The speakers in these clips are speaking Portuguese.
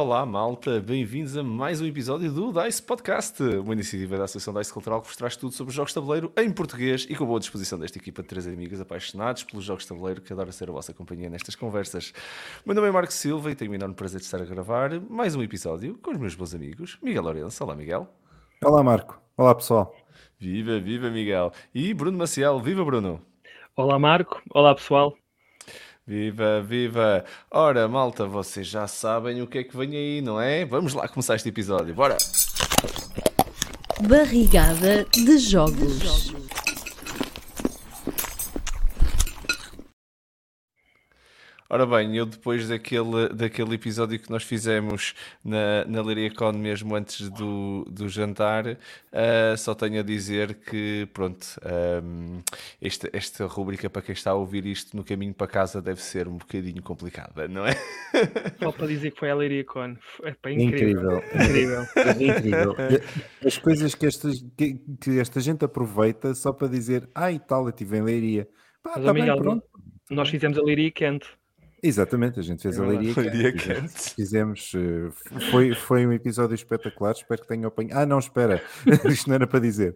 Olá, malta, bem-vindos a mais um episódio do DICE Podcast, uma iniciativa da Associação DICE Cultural que vos traz tudo sobre jogos de tabuleiro em português e com a boa disposição desta equipa de três amigos apaixonados pelos jogos de tabuleiro que adoram ser a vossa companhia nestas conversas. Meu nome é Marco Silva e tenho o enorme prazer de estar a gravar mais um episódio com os meus bons amigos Miguel Lourenço. Olá, Miguel. Olá, Marco. Olá, pessoal. Viva, viva, Miguel. E Bruno Maciel. Viva, Bruno. Olá, Marco. Olá, pessoal. Viva, viva! Ora, malta, vocês já sabem o que é que vem aí, não é? Vamos lá começar este episódio, bora! Barrigada de jogos. Ora bem, eu depois daquele, daquele episódio que nós fizemos na, na Liriacon mesmo antes do, do jantar, uh, só tenho a dizer que, pronto, um, ehm, esta, esta rubrica para quem está a ouvir isto no caminho para casa deve ser um bocadinho complicada, não é? Só para dizer que foi a Liriacon. É pá, incrível. Incrível. incrível. incrível. As coisas que esta, que, que, esta gente aproveita só para dizer, ai ah, tal, eu estive em Leiria. Pá, tá bem, pronto. Nós fizemos a Leiria quente. Exatamente, a gente fez é a Leiria, Leiria Quente. Fizemos, eh, foi, foi um episódio espetacular, espero que tenham apanhado. Ah, não, espera, isto não era para dizer.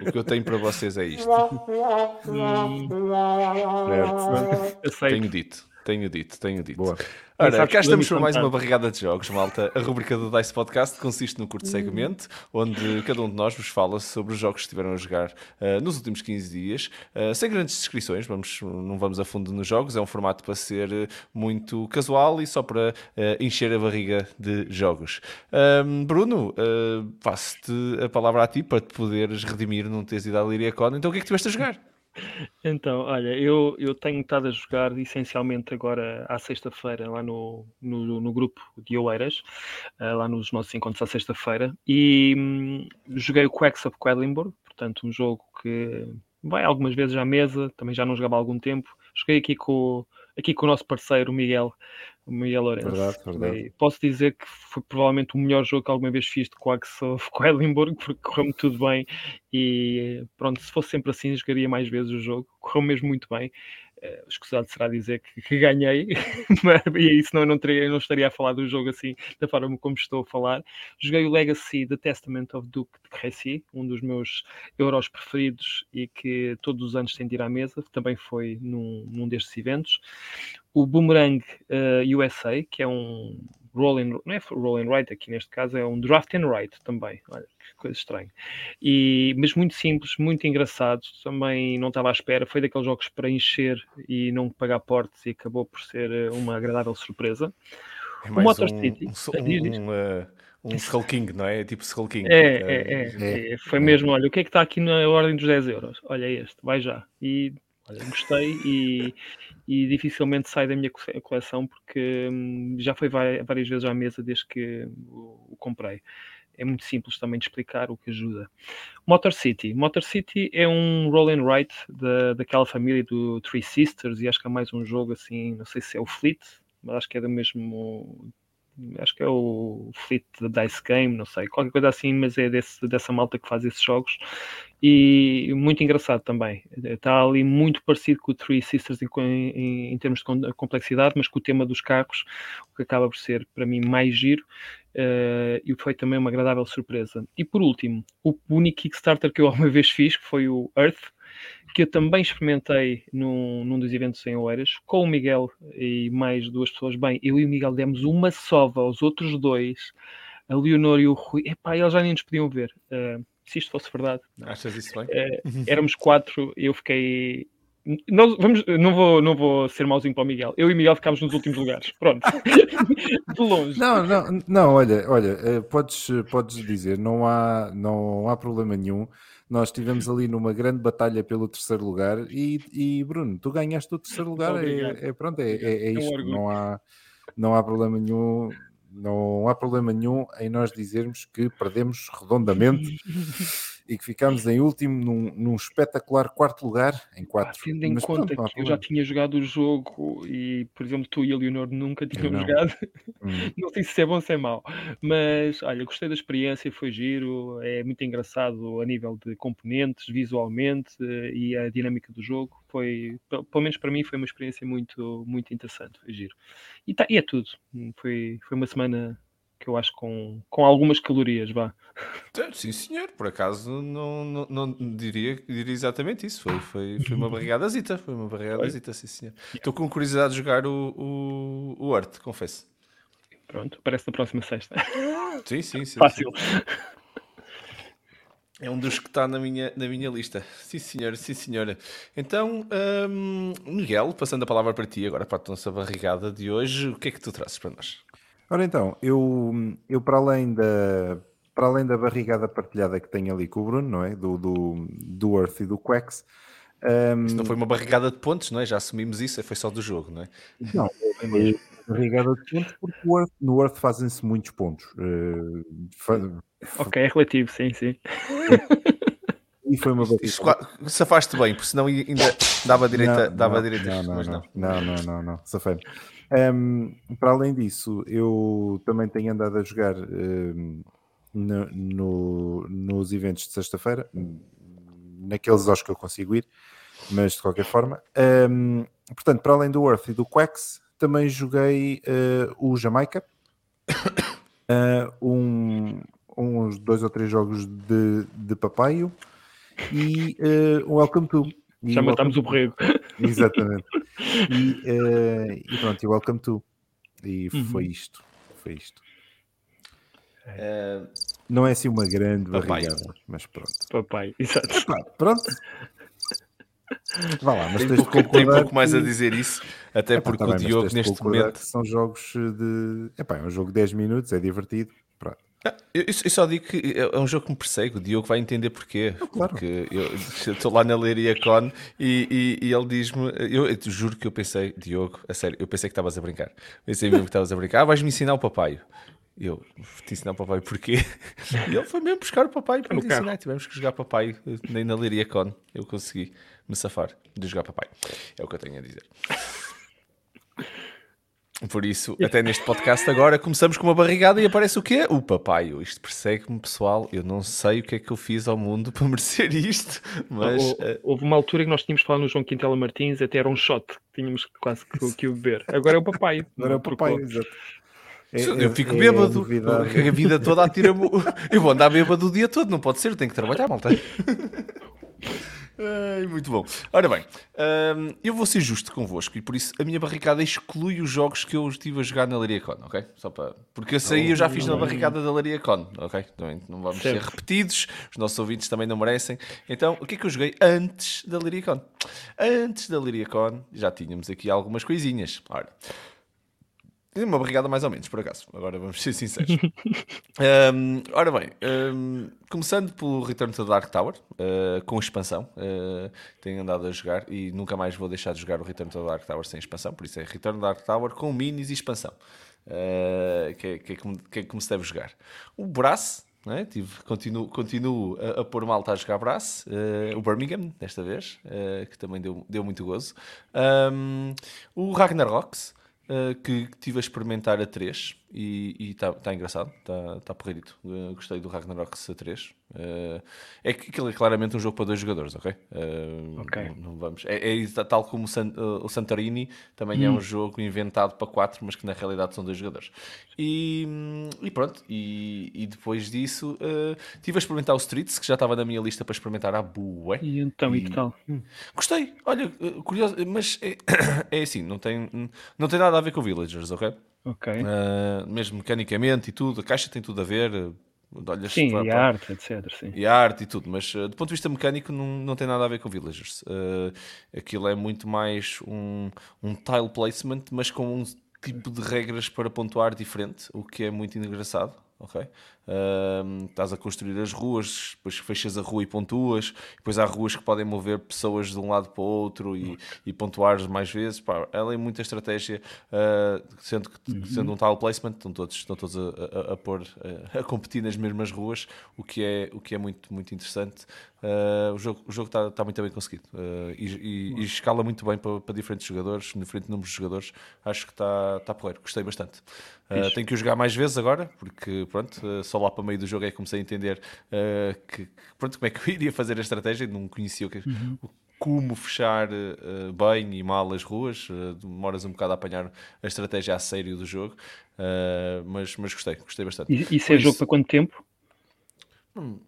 o que eu tenho para vocês é isto. Hum. Certo. Tenho dito. Tenho dito, tenho dito. Boa. Ora, cá estamos para mais uma barrigada de jogos, malta. A rubrica do Dice Podcast consiste no curto segmento, onde cada um de nós vos fala sobre os jogos que estiveram a jogar uh, nos últimos 15 dias, uh, sem grandes descrições, vamos, não vamos a fundo nos jogos, é um formato para ser uh, muito casual e só para encher a barriga de jogos. Bruno, passo-te a palavra a ti para te poderes redimir num teres ido à Liria Con. Então o que é que estiveste a jogar? Então, olha, eu, eu tenho estado a jogar essencialmente agora à sexta-feira lá no, no, no, grupo de Oeiras, uh, lá nos nossos encontros à sexta-feira, e hum, joguei o Quacks of Quedlinburg, portanto, um jogo que vai algumas vezes à mesa, também já não jogava há algum tempo. Joguei aqui com, aqui com o nosso parceiro, o Miguel, o Miguel Lourenço. Verdade, verdade. posso dizer que foi provavelmente o melhor jogo que alguma vez fiz de Quacks of Quedlinburg, porque correu-me tudo bem e pronto, se fosse sempre assim, jogaria mais vezes o jogo. Correu mesmo muito bem. Uh, escusado será dizer que, que ganhei, e aí senão eu não, teria, eu não estaria a falar do jogo assim, da forma como estou a falar. Joguei o Legacy The Testament of Duke de Crécy, um dos meus euros preferidos e que todos os anos tem de ir à mesa, também foi num, num destes eventos. O Boomerang uh, eh, USA, que é um Rolling, não é Rolling Right aqui neste caso, é um Draft and Write também. Olha, que coisa estranha. E, mas muito simples, muito engraçado. Também não estava à espera. Foi daqueles jogos para encher e não pagar portes e acabou por ser eh, uma agradável surpresa. É o Motor um, City. Um, um, um, uh, um Skull King, não é? é tipo Skull King. É, é, é, é, Foi mesmo, olha, o que é que está aqui na ordem dos 10 euros? Olha este, vai já. E olha, gostei e, e dificilmente sai da minha coleção porque hum, já foi várias vezes à mesa desde que o, comprei é muito simples também de explicar, o que ajuda. Motor City. Motor City é um roll and write da, daquela família do Three Sisters e acho que há mais um jogo assim, não sei se é o Fleet, mas acho que é do mesmo acho que é o Fleet Dice Game, não sei, qualquer coisa assim, mas é desse, dessa malta que faz esses jogos e muito engraçado também. Está ali muito parecido com o Three Sisters em, em, em, termos de complexidade, mas com o tema dos carros, o que acaba por ser para mim mais giro uh, e foi também uma agradável surpresa. E por último, o único Kickstarter que eu alguma vez fiz, que foi o Earth, que eu também experimentei num, num dos eventos em Oeiras, com o Miguel e mais duas pessoas. Bem, eu e o Miguel demos uma sova aos outros dois, a Leonor e o Rui. Epá, eles já nem nos podiam ver. Uh, se isto fosse verdade. Achas isso bem? Uh, éramos quatro, eu fiquei. Nós, vamos, não, vou, não vou ser mauzinho para o Miguel. Eu e o Miguel ficámos nos últimos lugares. Pronto. De longe. Não, não, não olha, olha, eh, podes, podes dizer, não há, não há problema nenhum. Nós estivemos ali numa grande batalha pelo terceiro lugar e, e Bruno, tu ganhaste o terceiro lugar. É, é, pronto, é, é, é isto. Não há, não há problema nenhum. Não há problema nenhum em nós dizermos que perdemos redondamente e que ficámos em último num, num espetacular quarto lugar em quatro. Tendo em Mas conta pronto, que eu já tinha jogado o jogo e, por exemplo, tu e a Leonor nunca tínhamos jogado, Hum. não sei se é bom ou se é mau, mas olha, gostei da experiência, foi giro, é muito engraçado a nível de componentes, visualmente eh, e a dinâmica do jogo. Foi, pel- pelo menos para mim, foi uma experiência muito, muito interessante, foi giro. E, tá, e é tudo. Hum, Foi, foi uma semana que eu acho com, com algumas calorias, vá. Então, Sim, senhor, por acaso não, não, não diria, diria exatamente isso. Foi, foi, foi uma barrigadazita, foi uma barrigadazita, sim, senhor. Estou com curiosidade de jogar o, o, o Art, confesso. Pronto, parece na próxima sexta. Sim, sim, sim. Fácil. sim. É um dos que está na minha, na minha lista. Sim, senhora, sim, senhora. Então, hum, Miguel, passando a palavra para ti agora para a nossa barrigada de hoje, o que é que tu trazes para nós? Ora então, eu, eu para além da para além da barrigada partilhada que tenho ali com o Bruno, não é? Do, do, do Earth e do Quex. Isto não foi uma barrigada de pontos, não é? Já assumimos isso, foi só do jogo, não é? Não, foi barrigada de pontos porque o Earth- no Earth fazem-se muitos pontos. eh, fa- Ok, é relativo, sim, sim. E foi uma qua- safaste bem, porque senão ainda dava direita, Não, dava não, direita, não, não, mas não, não. não, não, não, safei-me. Hum, para além disso, eu também tenho andado a jogar hum, no- no- nos eventos de sexta-feira, naqueles aos que eu consigo ir, mas de qualquer forma. Hum, portanto, para além do Earth e do Quex, também joguei eh, o Jamaica, eh, um- uns dois ou três jogos de, de papaio e eh, o Welcome to. E Já o matámos o borrego. Exatamente. E, eh, e pronto, e welcome to. E foi isto. Foi isto. Eh, Não é assim uma grande Papai. barrigada, mas pronto. Papai, exato. Pá, pronto. Vá lá, mas tem, tens de pouco, tem pouco mais a dizer isso, até Epá, porque tá o bem, mas Diogo neste momento. são jogos de. Epá, é um jogo de 10 minutos, é divertido. Ah, Eu, eu só digo que é é um jogo que me persegue. O Diogo vai entender porquê. claro. Porque eu estou lá na Leiria Con e, e- e ele diz-me. Eu, eu te juro que eu pensei, Diogo, a sério, eu pensei que estavas a brincar. Pensei mesmo que estavas a brincar. Ah, vais-me ensinar o papai. Eu, te ensinar o papai porquê? E ele foi mesmo buscar o papai para No te carro. ensinar. Tivemos que jogar papai nem na Leiria Con. Eu consegui me safar de jogar papai. É o que eu tenho a dizer. Por isso, até neste podcast agora começamos com uma barrigada e aparece o quê? O papaio. Isto persegue-me, pessoal. Eu não sei o que é que eu fiz ao mundo para merecer isto, mas Hou- eh, Houve uma altura que nós tínhamos falado no João Quintela Martins, até era um shot, tínhamos quase que, que o beber. Agora é o papai. Agora é o papai, Trocou. exato. Eu fico é bêbado. novidade. A vida toda atira-me. Eu vou andar bêbado o dia todo, não pode ser, tenho que trabalhar, malta. Ai, muito bom. Ora bem, hum, eu vou ser justo convosco e por isso a minha barricada exclui os jogos que eu estive a jogar na Lariacon, ok? Só para... Porque esse aí eu já fiz na barricada da Lariacon, ok? Também não vamos ser Certo. repetidos, os nossos ouvintes também não merecem. Então, o que é que eu joguei antes da Lariacon? Antes da Lariacon já tínhamos aqui algumas coisinhas. Ora, uma barrigada mais ou menos, por acaso. Agora vamos ser sinceros. Um, ora bem, um, começando pelo Return to the Dark Tower, uh, com expansão. Uh, tenho andado a jogar e nunca mais vou deixar de jogar o Return to the Dark Tower sem expansão. Por isso é Return to the Dark Tower com minis e expansão. Uh, que, é, que, é como, que é como se deve jogar. O Brass. né? Tive, continuo, continuo a, a pôr malta a jogar Brass, uh, o Birmingham, desta vez, uh, que também deu, deu muito gozo. Um, o Ragnaroks, Uh, que estive a experimentar a 3 e está tá engraçado, está tá porreirito. Uh, gostei do Ragnarok a 3. Uh, é que aquilo é claramente um jogo para dois jogadores, ok? Uh, Ok. Não, vamos. É, é tal como o, San- o Santorini, também é um jogo inventado para quatro, mas que na realidade são dois jogadores. E, hum, e pronto, e, e depois disso uh, estive a experimentar o Streets, que já estava na minha lista para experimentar a bué. E então, e que tal? Gostei, olha, curioso, mas é, é assim, não tem, não tem nada a ver com Villagers, ok? Ok. Uh, mesmo mecanicamente e tudo, a caixa tem tudo a ver, olhas Sim, para- e a arte, etc. Sim. e a arte e tudo, mas uh, do ponto de vista mecânico não, não tem nada a ver com Villagers. Uh, aquilo é muito mais um, um tile placement, mas com um tipo de regras para pontuar diferente, o que é muito engraçado. ok? Uh, estás a construir as ruas, depois fechas a rua e pontuas, depois há ruas que podem mover pessoas de um lado para o outro e, e pontuar mais vezes. Pá, ela é muita estratégia, uh, sendo, que, uhum. sendo um tal placement, estão todos, estão todos a, a, a pôr, a, a, competir nas mesmas ruas, o que é, o que é muito, muito interessante. Uh, o jogo está, está muito bem conseguido uh, e, e, e, escala muito bem para, para, diferentes jogadores, diferente número de jogadores. Acho que está, está porreiro, gostei bastante. Tenho que o jogar mais vezes agora, porque pronto, só lá para meio do jogo é que comecei a entender que, pronto, como é que eu iria fazer a estratégia. Não conhecia o que, uhum. como fechar bem e mal as ruas. demoras um bocado a apanhar a estratégia a sério do jogo, mas, mas gostei, gostei bastante. E isso é jogo para quanto tempo? Hum,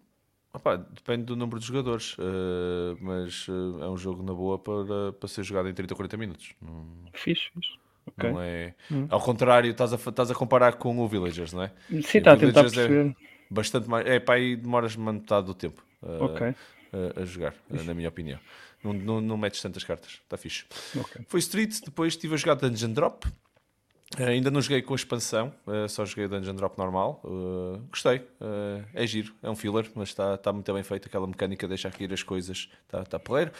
Opa, depende do número de jogadores, uh, mas uh, é um jogo na boa para, para ser jogado em 30 ou 40 minutos. Fixe, fixe. Okay. Não é... Hum. Ao contrário, estás a, estás a comparar com o Villagers, não é? Sim, está a tentar é perceber. É bastante mais. É para aí demoras metade do tempo uh, okay. a jogar, na minha opinião. Não, não, não metes tantas cartas, está fixe. Okay. Foi Street, depois estive a jogar Dungeon Drop. Uh, ainda não joguei com a expansão, uh, só joguei o Dungeon Drop normal. Uh, gostei, é giro, é um filler, mas está tá muito bem feito. Aquela mecânica deixa aqui ir as coisas, está tá porreiro.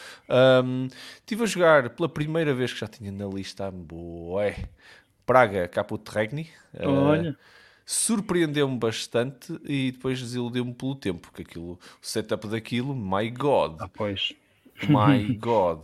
Um, estive a jogar pela primeira vez que já tinha na lista, boé, Praga Caput Regni. Olha. Surpreendeu-me bastante e depois desiludiu-me pelo tempo, que aquilo, o setup daquilo, my god. Ah, pois. My god.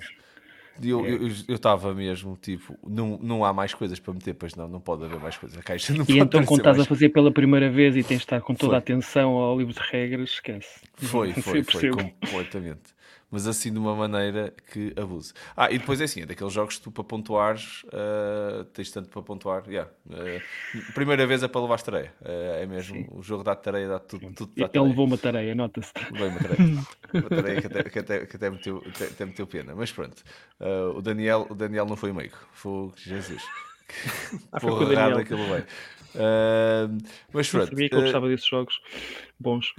Eu estava mesmo, tipo, não, não há mais coisas para meter, pois não, não pode haver mais coisas. A caixa não e então, quando estás mais... a fazer pela primeira vez e tens de estar com toda foi. a atenção ao livro de regras, esquece. Foi, foi, foi, completamente mas assim de uma maneira que abuse. Ah, e depois é assim, é daqueles jogos que tu para pontuares, uh, tens tanto para pontuar. Yeah. Uh, primeira vez é para levar tareia, uh, é mesmo. Sim. O jogo dá tareia, dá tudo. tudo dá Ele levou uma tareia, nota-se. Levou uma tareia. uma tareia que até, que até, que até, meteu, até, até meteu pena, mas pronto. o, Daniel, o Daniel não foi meio, foi Jesus. Ah, Porra, errada aquilo veio. Uh, mas pronto. sabia que eu gostava uh, desses jogos bons.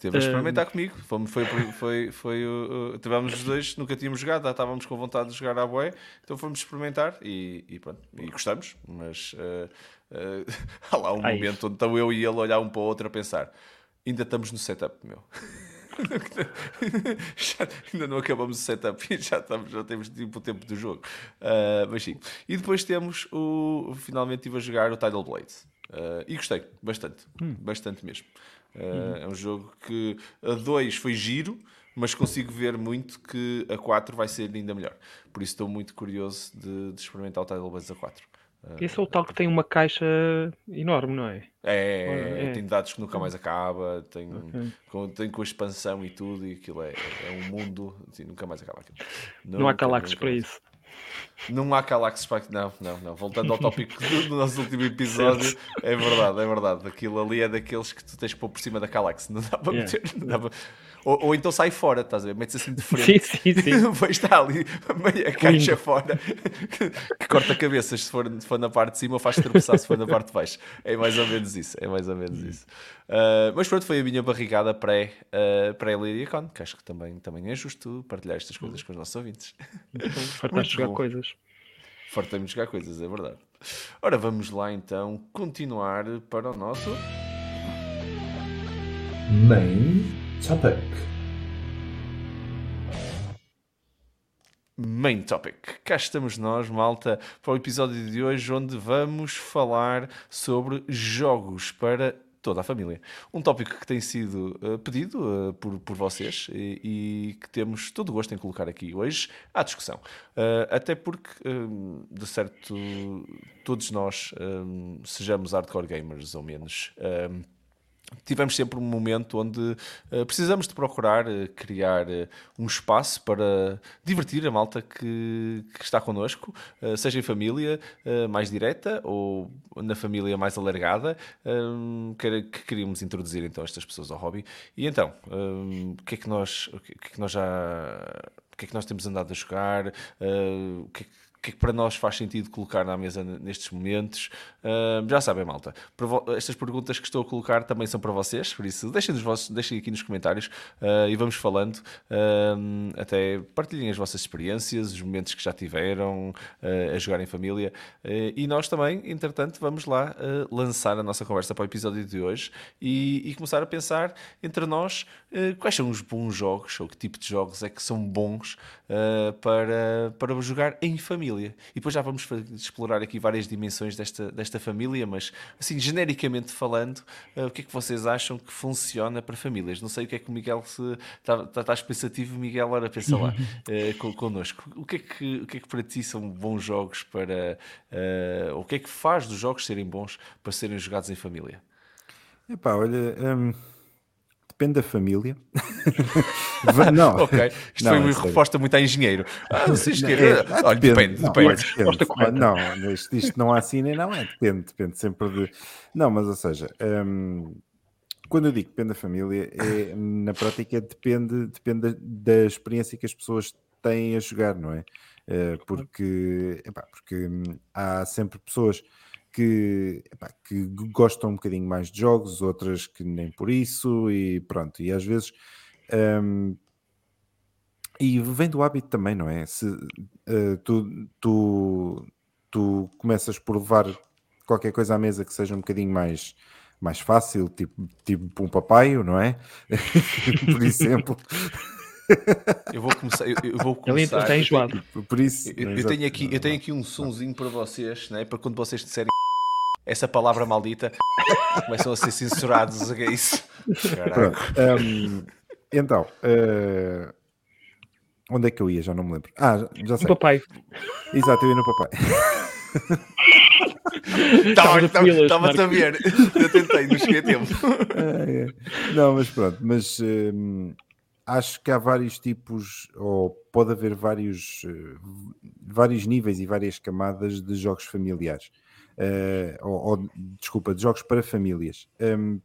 Teve a experimentar uh, comigo. Foi, foi, foi, foi, uh, tivemos os dois, nunca tínhamos jogado, estávamos com vontade de jogar à boé, então fomos experimentar e, e pronto. E gostamos, mas uh, uh, há lá um Ai. momento onde estão eu e ele olhar um para o outro a pensar: ainda estamos no setup, meu. já, ainda não acabamos o setup e já, estamos, já temos tipo, o tempo do jogo. Uh, mas sim. E depois temos o. Finalmente estive a jogar o Tidal Blades. Uh, e gostei bastante, hum. bastante mesmo. Uh, É um jogo que a 2 foi giro, mas consigo ver muito que a 4 vai ser ainda melhor. Por isso estou muito curioso de, de experimentar o Tidal Blades a 4. Uh, Esse é o tal que tem uma caixa enorme, não é? É, é. tem dados que nunca mais acaba, tem, okay. com, tem com a expansão e tudo, e aquilo é, é um mundo, assim, nunca mais acaba. Não, não há Calaxes para isso. Não há Calax Spike, não, não, não. Voltando ao tópico do nosso último episódio, é verdade, é verdade. Aquilo ali é daqueles que tu tens que pôr por cima da Calax, não dá para meter, não dá para... Ou, ou, então sai fora, estás a ver? Metes assim de frente. Sim, sim, sim. Depois está ali meia caixa fora que, que, corta cabeças se for, se for na parte de cima ou faz tropeçar se for na parte de baixo. É mais ou menos isso. É mais ou menos isso. Uh, mas pronto, foi a minha barrigada pré, uh, pré-Liriacon, que acho que também, também é justo partilhar estas coisas com os nossos ouvintes. Então, fartaste jogar bom. coisas. Fartamos de jogar coisas, é verdade. Ora, vamos lá então continuar para o nosso. Main Topic. Main Topic. Cá estamos nós, malta, para o episódio de hoje, onde vamos falar sobre jogos para toda a família. Um tópico que tem sido uh, pedido uh, por, por vocês e, e, que temos todo o gosto em colocar aqui hoje à discussão. Uh, até porque, de certo, todos nós, sejamos hardcore gamers ou menos tivemos sempre um momento onde uh, precisamos de procurar uh, criar uh, um espaço para divertir a malta que, que está connosco, seja em família mais direta ou na família mais alargada, que, que, queríamos introduzir então estas pessoas ao hobby. E então, o que é que nós, o que, é que nós já, o que é que nós temos andado a jogar, o que é que que é que para nós faz sentido colocar na mesa nestes momentos. Uh, já sabem, malta, estas perguntas que estou a colocar também são para vocês, por isso deixem, vossos, deixem aqui nos comentários uh, e vamos falando. Uh, até partilhem as vossas experiências, os momentos que já tiveram a jogar em família. e nós também, entretanto, vamos lá lançar a nossa conversa para o episódio de hoje e, e começar a pensar entre nós quais são os bons jogos ou que tipo de jogos é que são bons para, para jogar em família família. E depois já vamos explorar aqui várias dimensões desta, desta família, mas assim, genericamente falando, uh, o que é que vocês acham que funciona para famílias? Não sei o que é que o Miguel se. Estás tá, tá pensativo, Miguel, ora pensa lá uh, connosco. O que, é que, o que é que para ti são bons jogos para. Uh, o que é que faz dos jogos serem bons para serem jogados em família? Epá, olha. Um depende da família. não. ok. Isto não, foi uma é resposta muito a engenheiro. Ah, é, é, olha, depende, não, depende. depende. Não, isto, isto, não há assim nem não é. Depende, depende sempre de. Não, mas ou seja, hum, quando eu digo depende da família, é, na prática depende, depende da experiência que as pessoas têm a jogar, não é? Eh, porque, epá, porque hum, há sempre pessoas que, epá, que gostam um bocadinho mais de jogos, outras que nem por isso, e pronto, e às vezes. Um, e vem do hábito também, não é? Se uh, tu, tu, tu começas por levar qualquer coisa à mesa que seja um bocadinho mais, mais fácil, tipo, tipo um papaio, não é? por exemplo. Eu vou começar. Eu, eu vou começar. Ele está enjoado. Por isso, eu, eu, tenho aqui, eu tenho aqui um sonzinho para vocês, né? para quando vocês disserem essa palavra maldita, começam a ser censurados. É isso. Pronto, um, então, uh, onde é que eu ia? Já não me lembro. Ah, já sei. No papai. Exato, eu ia no papai. Estava-te a ver. Eu tentei, não cheguei a tempo. É, é. Não, mas pronto, mas um, acho que há vários tipos, ou pode haver vários, uh, vários níveis e várias camadas de jogos familiares uh, ou, ou, desculpa, de jogos para famílias. Um,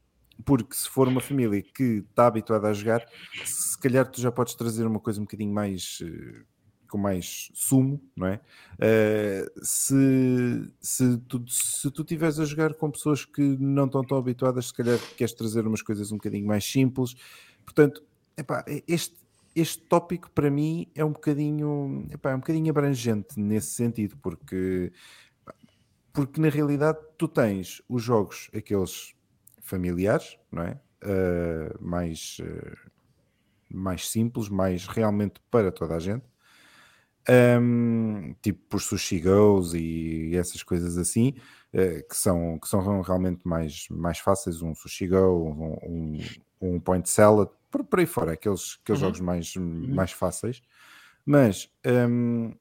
porque se for uma família que está habituada a jogar, se calhar tu já podes trazer uma coisa um bocadinho mais uh, com mais sumo, não é? Uh, se, se, tu, se tu estiveres a jogar com pessoas que não estão tão habituadas, se calhar queres trazer umas coisas um bocadinho mais simples. Portanto, epá, este, este tópico para mim é um bocadinho, epá, é um bocadinho abrangente nesse sentido, porque porque na realidade tu tens os jogos, aqueles familiares, não é? Uh, mais, uh, mais simples, mais realmente para toda a gente. Um, tipo os sushi goes e essas coisas assim, uh, que, são, que são realmente mais, mais fáceis, um sushi go, um, um, um point salad, por, por aí fora, aqueles, aqueles uhum. jogos mais, uhum. mais fáceis. Mas, um,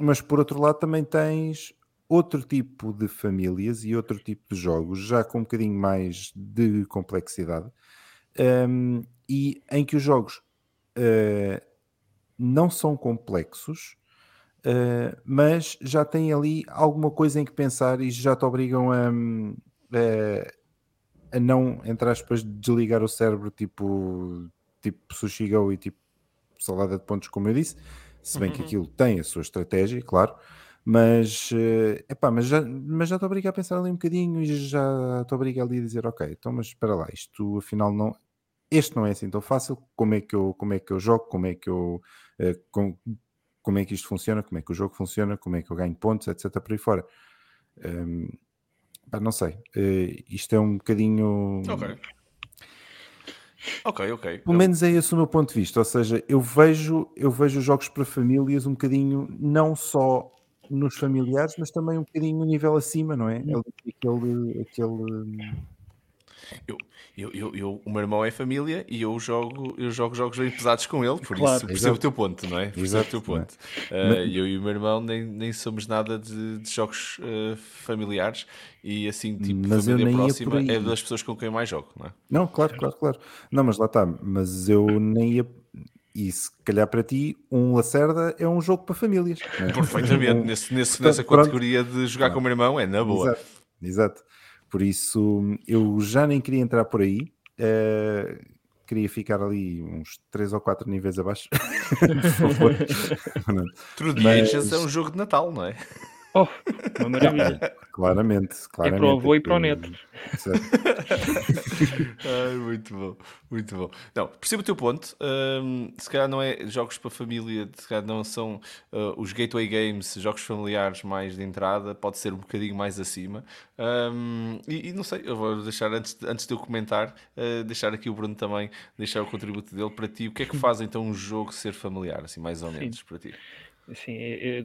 mas por outro lado também tens outro tipo de famílias e outro tipo de jogos, já com um bocadinho mais de complexidade, um, e em que os jogos uh, não são complexos, uh, mas já têm ali alguma coisa em que pensar e já te obrigam a, a, a não, entre aspas, desligar o cérebro, tipo, tipo Sushi Go e tipo salada de pontos, como eu disse, se bem uhum. que aquilo tem a sua estratégia, claro. Mas, uh, epá, mas já, mas já estou a obrigar a pensar ali um bocadinho e já estou a obrigar ali a dizer, ok, então mas espera lá, isto afinal não, este não é assim tão fácil, como é que eu, como é que eu jogo, como é que eu, uh, com, como é que isto funciona, como é que o jogo funciona, como é que eu ganho pontos, etc, por aí fora. Um, pá, não sei, uh, isto é um bocadinho... Ok. Ok, ok. Pelo menos é esse o meu ponto de vista, ou seja, eu vejo, eu vejo jogos para famílias um bocadinho não só nos familiares, mas também um bocadinho nível acima, não é? Aquele. aquele... Eu, eu, eu, eu, o meu irmão é família e eu jogo, eu jogo jogos bem pesados com ele, por claro, isso percebo exato. o teu ponto, não é? Percebo o teu ponto. Uh, mas... Eu e o meu irmão nem, nem somos nada de, de jogos uh, familiares e assim, tipo, mas família próxima é das pessoas com quem eu mais jogo, não é? Não, claro, claro, claro. Não, mas lá está, mas eu nem ia e se calhar para ti, um Lacerda é um jogo para famílias. É? Perfeitamente, um, nesse, nesse, nessa pronto. categoria de jogar com o meu irmão, é na boa. Exato, exato. Por isso, eu já nem queria entrar por aí. Uh, queria ficar ali uns 3 ou 4 níveis abaixo. True Mas... é um jogo de Natal, não é? Oh, uma maravilha. claramente, claramente. É para o avô e para o neto. Ai, muito bom, muito bom. Não, percebo o teu ponto. Um, se calhar não é jogos para família, se calhar não são uh, os gateway games, jogos familiares mais de entrada, pode ser um bocadinho mais acima. Um, e, e, não sei, eu vou deixar, antes de, antes de eu comentar, uh, deixar aqui o Bruno também, deixar o contributo dele para ti. O que é que faz então um jogo ser familiar, assim, mais ou menos, Sim. para ti? Assim,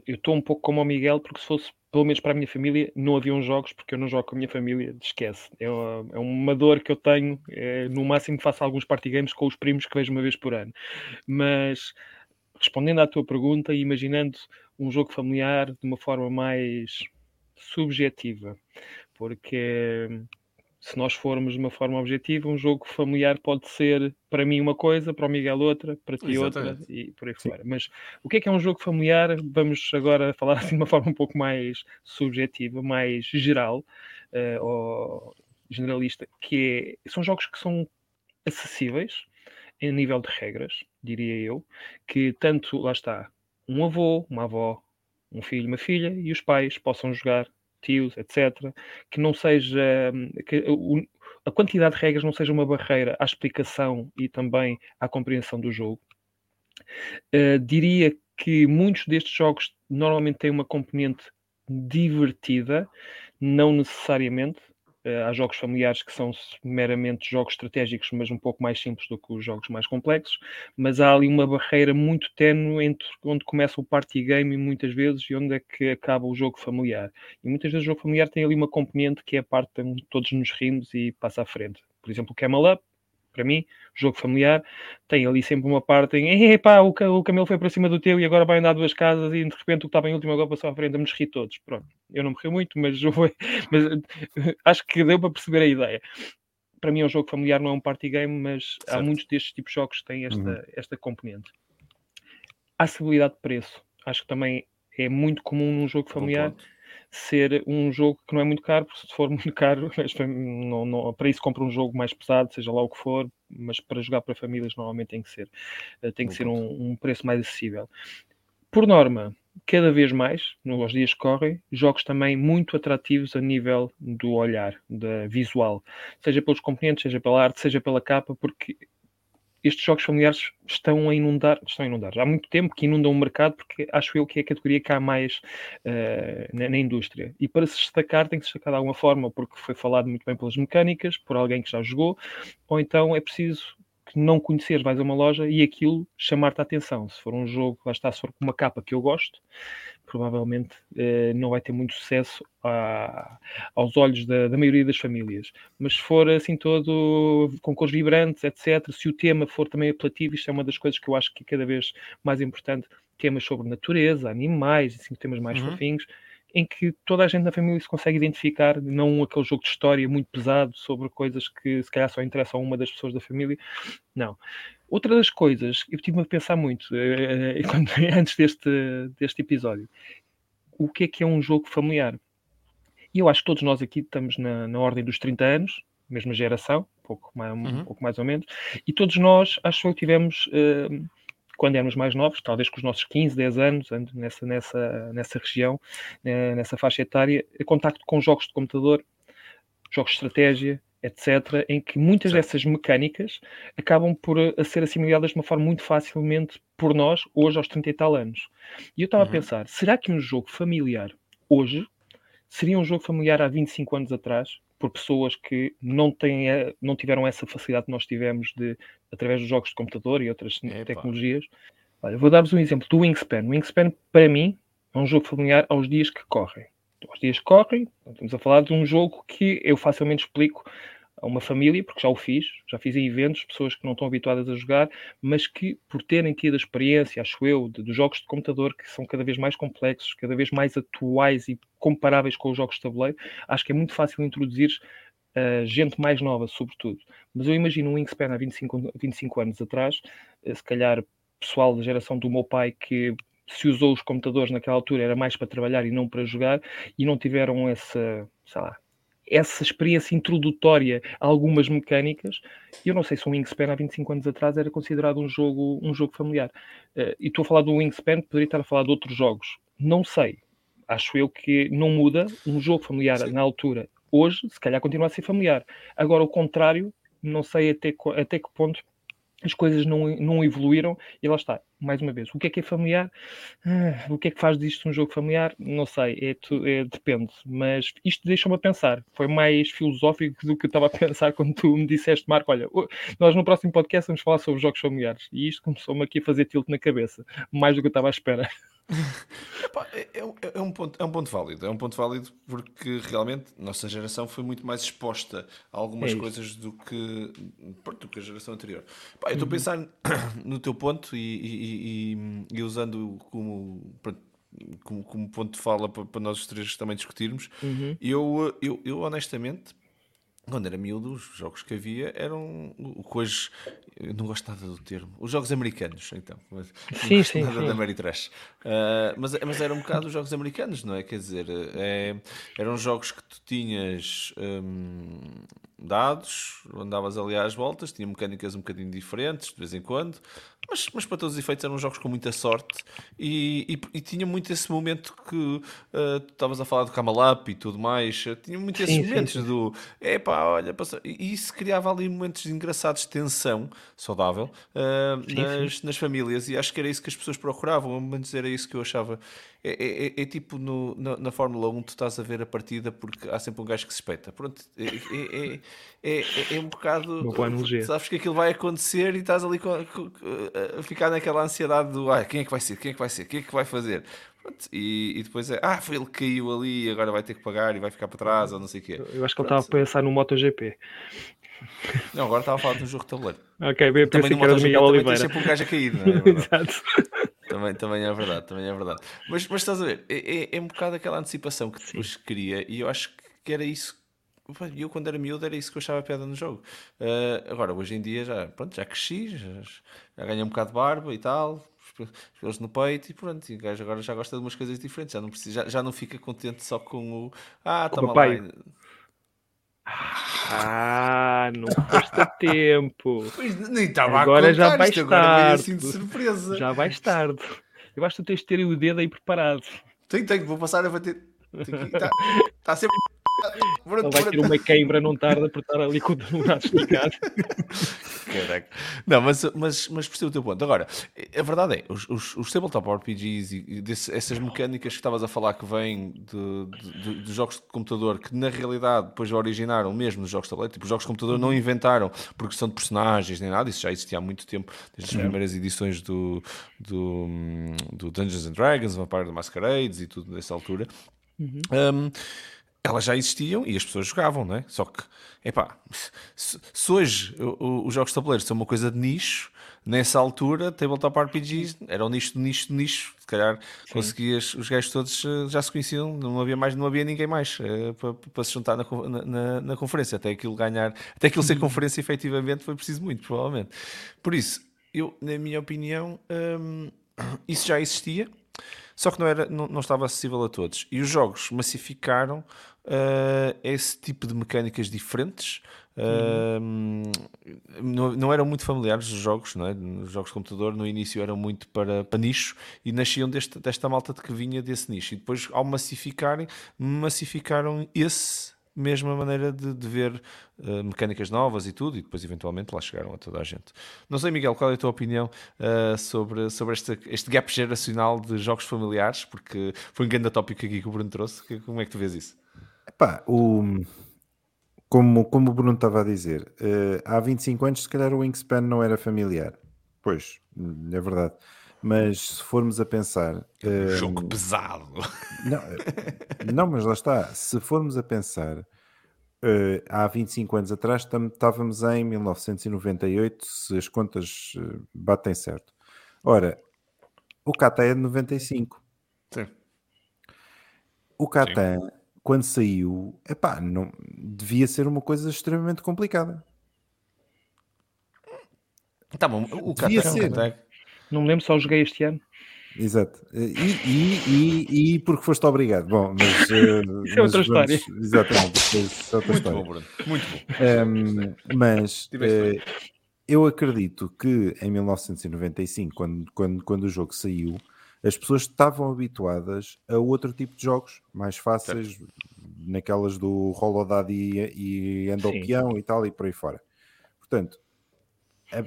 eu estou um pouco como o Miguel, porque se fosse pelo menos para a minha família, não haviam jogos, porque eu não jogo com a minha família, esquece. É é uma dor que eu tenho. É, no máximo faço alguns party games com os primos que vejo uma vez por ano. Mas respondendo à tua pergunta e imaginando um jogo familiar de uma forma mais subjetiva, porque se nós formos de uma forma objetiva, um jogo familiar pode ser para mim uma coisa, para o Miguel outra, para ti Exatamente. outra e por aí Sim. fora. Mas o que é que é um jogo familiar? Vamos agora falar assim de uma forma um pouco mais subjetiva, mais geral uh, ou generalista, que é, são jogos que são acessíveis em nível de regras, diria eu, que tanto, lá está, um avô, uma avó, um filho, uma filha e os pais possam jogar tios, etc., que não seja que a quantidade de regras não seja uma barreira à explicação e também à compreensão do jogo. Uh, diria que muitos destes jogos normalmente têm uma componente divertida, não necessariamente, há jogos familiares que são meramente jogos estratégicos, mas um pouco mais simples do que os jogos mais complexos. Mas há ali uma barreira muito tenue entre onde começa o party game muitas vezes e onde é que acaba o jogo familiar. E muitas vezes o jogo familiar tem ali uma componente que é a parte onde todos nos rimos e passa à frente. Por exemplo, o Camel Up para mim, jogo familiar, tem ali sempre uma parte em epá, o, o camelo foi para cima do teu e agora vai andar duas casas e de repente o que estava em último agora passou à frente, vamos rir todos. Pronto, eu não me muito, mas, foi, mas acho que deu para perceber a ideia. Para mim é um jogo familiar, não é um party game, mas certo. há muitos destes tipos de jogos que têm esta, uhum. esta componente. A acessibilidade de preço, acho que também é muito comum num jogo familiar ser um jogo que não é muito caro, porque se for muito caro, não, não, para isso compra um jogo mais pesado, seja lá o que for, mas para jogar para famílias normalmente tem que ser, eh, tem que ser um, um preço mais acessível. Por norma, cada vez mais, nos dias que correm, jogos também muito atrativos a nível do olhar, da visual, seja pelos componentes, seja pela arte, seja pela capa, porque estes jogos familiares estão a inundar, estão a inundar, há muito tempo que inundam o mercado, porque acho eu que é a categoria que há mais uh, na, na, indústria. E para se destacar, tem que se destacar de alguma forma, porque foi falado muito bem pelas mecânicas, por alguém que já jogou, ou então é preciso que não conheceres, vais a uma loja e aquilo chamar-te a atenção. Se for um jogo, lá está, se for com uma capa que eu gosto, provavelmente eh, não vai ter muito sucesso a, aos olhos da, da, maioria das famílias. Mas se for assim todo com cores vibrantes, etc., se o tema for também apelativo, isto é uma das coisas que eu acho que é cada vez mais importante, temas sobre natureza, animais, assim, temas mais uhum. fofinhos, em que toda a gente na família se consegue identificar, não aquele jogo de história muito pesado sobre coisas que se calhar só interessam a uma das pessoas da família. Não. Outra das coisas, eu tive a pensar muito eh, antes deste, deste episódio, o que é que é um jogo familiar? E eu acho que todos nós aqui estamos na, na ordem dos 30 anos, mesma geração, pouco mais, uhum. um pouco mais ou menos, e todos nós, acho que tivemos uh, quando éramos mais novos, talvez com os nossos 15, 10 anos, nessa, nessa, nessa região, né, nessa faixa etária, contacto com jogos de computador, jogos de estratégia, etc., em que muitas Sim. dessas mecânicas acabam por a ser assimiladas de uma forma muito facilmente por nós, hoje aos 30 e tal anos. E eu estava uhum. a pensar, será que um jogo familiar hoje seria um jogo familiar há 25 anos atrás? Por pessoas que não, têm, não tiveram essa facilidade que nós tivemos de, através dos jogos de computador e outras Epa. tecnologias. Olha, vou dar-vos um exemplo do Wingspan. O Wingspan, para mim, é um jogo familiar aos dias que correm. Aos dias que correm, estamos a falar de um jogo que eu facilmente explico a uma família, porque já o fiz, já fiz em eventos, pessoas que não estão habituadas a jogar, mas que por terem tido a experiência, acho eu, de jogos de computador que são cada vez mais complexos, cada vez mais atuais e comparáveis com os jogos de tabuleiro, acho que é muito fácil introduzir uh, gente mais nova, sobretudo. Mas eu imagino um Wingspan há 25, 25 anos atrás, uh, se calhar pessoal da geração do meu pai que se usou os computadores naquela altura era mais para trabalhar e não para jogar e não tiveram essa, sei lá, essa experiência introdutória a algumas mecânicas. Eu não sei se um Wingspan há 25 anos atrás era considerado um jogo, um jogo familiar. Uh, e estou a falar do Wingspan, poderia estar a falar de outros jogos. Não sei. Acho eu que não muda um jogo familiar Sim. na altura. Hoje, se calhar, continua a ser familiar. Agora, o contrário, não sei até, até que ponto as coisas não, não evoluíram e lá está, mais uma vez, o que é que é familiar? Ah, o que é que faz disto um jogo familiar? Não sei, é, é depende, mas isto deixa-me a pensar, foi mais filosófico do que eu estava a pensar quando tu me disseste, Marco, olha, nós no próximo podcast vamos falar sobre jogos familiares, e isto começou-me aqui a fazer tilt na cabeça, mais do que eu estava à espera. É, é, é, um ponto, é um ponto válido, é um ponto válido porque realmente a nossa geração foi muito mais exposta a algumas é coisas do que, do que a geração anterior. Pá, eu estou a uhum. pensar no teu ponto e, e, e, e usando como, como, como, ponto de fala para, para nós os três também discutirmos. Uhum. Eu, eu, eu honestamente quando era miúdo, os jogos que havia eram o que hoje. Eu não gosto nada do termo. Os jogos americanos, então. Mas sim, sim. Nada sim. da Ameritrash. Uh, mas, mas era um bocado os jogos americanos, não é? Quer dizer, é, eram jogos que tu tinhas um, dados, andavas ali às voltas, tinha mecânicas um bocadinho diferentes de vez em quando, mas, mas para todos os efeitos eram jogos com muita sorte e, e, e tinha muito esse momento que uh, tu estavas a falar do Camalap e tudo mais, tinha muito esses sim, momentos sim, sim. do epá, olha, passou... e isso criava ali momentos engraçados de tensão saudável uh, nas, nas famílias e acho que era isso que as pessoas procuravam, ao menos era isso que eu achava é, é, é, é tipo no, na, na, Fórmula 1, tu estás a ver a partida porque há sempre um gajo que se espeta. Pronto, é, é, é, é, um bocado. Sabes que aquilo vai acontecer e estás ali a ficar naquela ansiedade do ah, quem é que vai ser, quem é que vai ser, quem é que vai fazer. E, e, depois é, ah, foi ele que caiu ali, agora vai ter que pagar e vai ficar para trás, ou não sei o quê. Eu acho que ele estava a pensar no MotoGP. Não, agora estava a falar de um jogo de tabuleiro. Ok, bem, também no MotoGP também tem sempre um gajo a cair, não é? Exato. Também, também é verdade, também é verdade. Mas, mas estás a ver, é, é, é um bocado aquela antecipação que depois Sim. queria e eu acho que era isso. Eu, quando era miúdo, era isso que eu achava piada no jogo. Uh, agora, hoje em dia, já, pronto, já cresci, já, já ganhei um bocado de barba e tal, os pelos no peito e pronto. E o gajo agora já gosta de umas coisas diferentes, já não, precisa, já, já não fica contente só com o. Ah, toma lá. Ah, não custa tempo. Pois, nem estava agora a já vais tarde. Agora assim de surpresa. Já vais tarde. Eu acho que tu tens de ter o dedo aí preparado. Tenho, tenho, vou passar a bater. Está tá sempre. Ele vai ter uma queimbra, não tarda por estar ali com o braço esticado. Caraca. Não, mas, mas, mas percebo o teu ponto. Agora, a verdade é, os, os, os tabletop RPGs e desse, essas mecânicas que estavas a falar que vêm de, de, de, jogos de computador, que na realidade depois originaram mesmo nos jogos de tablet, tipo, os jogos de computador não inventaram progressão de personagens nem nada, isso já existia há muito tempo, desde as primeiras edições do, do, do Dungeons and Dragons, Vampire the Masquerades e tudo nessa altura. Uhum. Um, elas já existiam e as pessoas jogavam, não é? Só que, epá, se, se hoje os jogos de tabuleiro são uma coisa de nicho, nessa altura, tabletop RPGs era um nicho de nicho de nicho. Se calhar Sim. conseguias, os gajos todos eh, já se conheciam, não havia mais, não havia ninguém mais uh, para, para, se juntar na, na, na, conferência. Até aquilo ganhar, até aquilo ser conferência efetivamente foi preciso muito, provavelmente. Por isso, eu, na minha opinião, hum, isso já existia. Só que não, era, não, não estava acessível a todos. E os jogos massificaram uh, esse tipo de mecânicas diferentes. Uh, não, não, eram muito familiares os jogos, não é? Os jogos de computador no início eram muito para, para nicho e nasciam deste, desta malta de que vinha desse nicho. E depois, ao massificarem, massificaram esse mesma maneira de, de ver uh, mecânicas novas e tudo, e depois eventualmente lá chegaram a toda a gente. Não sei, Miguel, qual é a tua opinião uh, sobre, sobre este, este gap geracional de jogos familiares? Porque foi um grande tópico aqui que o Bruno trouxe. Como é que tu vês isso? Epá, o, como, como o Bruno estava a dizer, uh, há 25 anos, se calhar o Wingspan não era familiar. Pois, é verdade. Mas se formos a pensar. Um jogo ehm, pesado. Não, não, mas lá está. Se formos a pensar, uh, há 25 anos atrás estávamos em 1998, se as contas uh, batem certo. Ora, o Catan é de 95. Sim. O Catan quando saiu, epá, não, devia ser uma coisa extremamente complicada. Tá bom, o ser. Não me lembro, só joguei este ano. exato. E, e, e, e, porque foste obrigado. Bom, mas. Uh, Isso é outra vamos, história. Exatamente, é outra Muito história. bom, Bruno. Muito bom. Um, mas eh, eu acredito que em 1995, quando, quando, quando o jogo saiu, as pessoas estavam habituadas a outro tipo de jogos, mais fáceis, naquelas do Rolodad e, e Sim. peão e tal, e por aí fora. Portanto,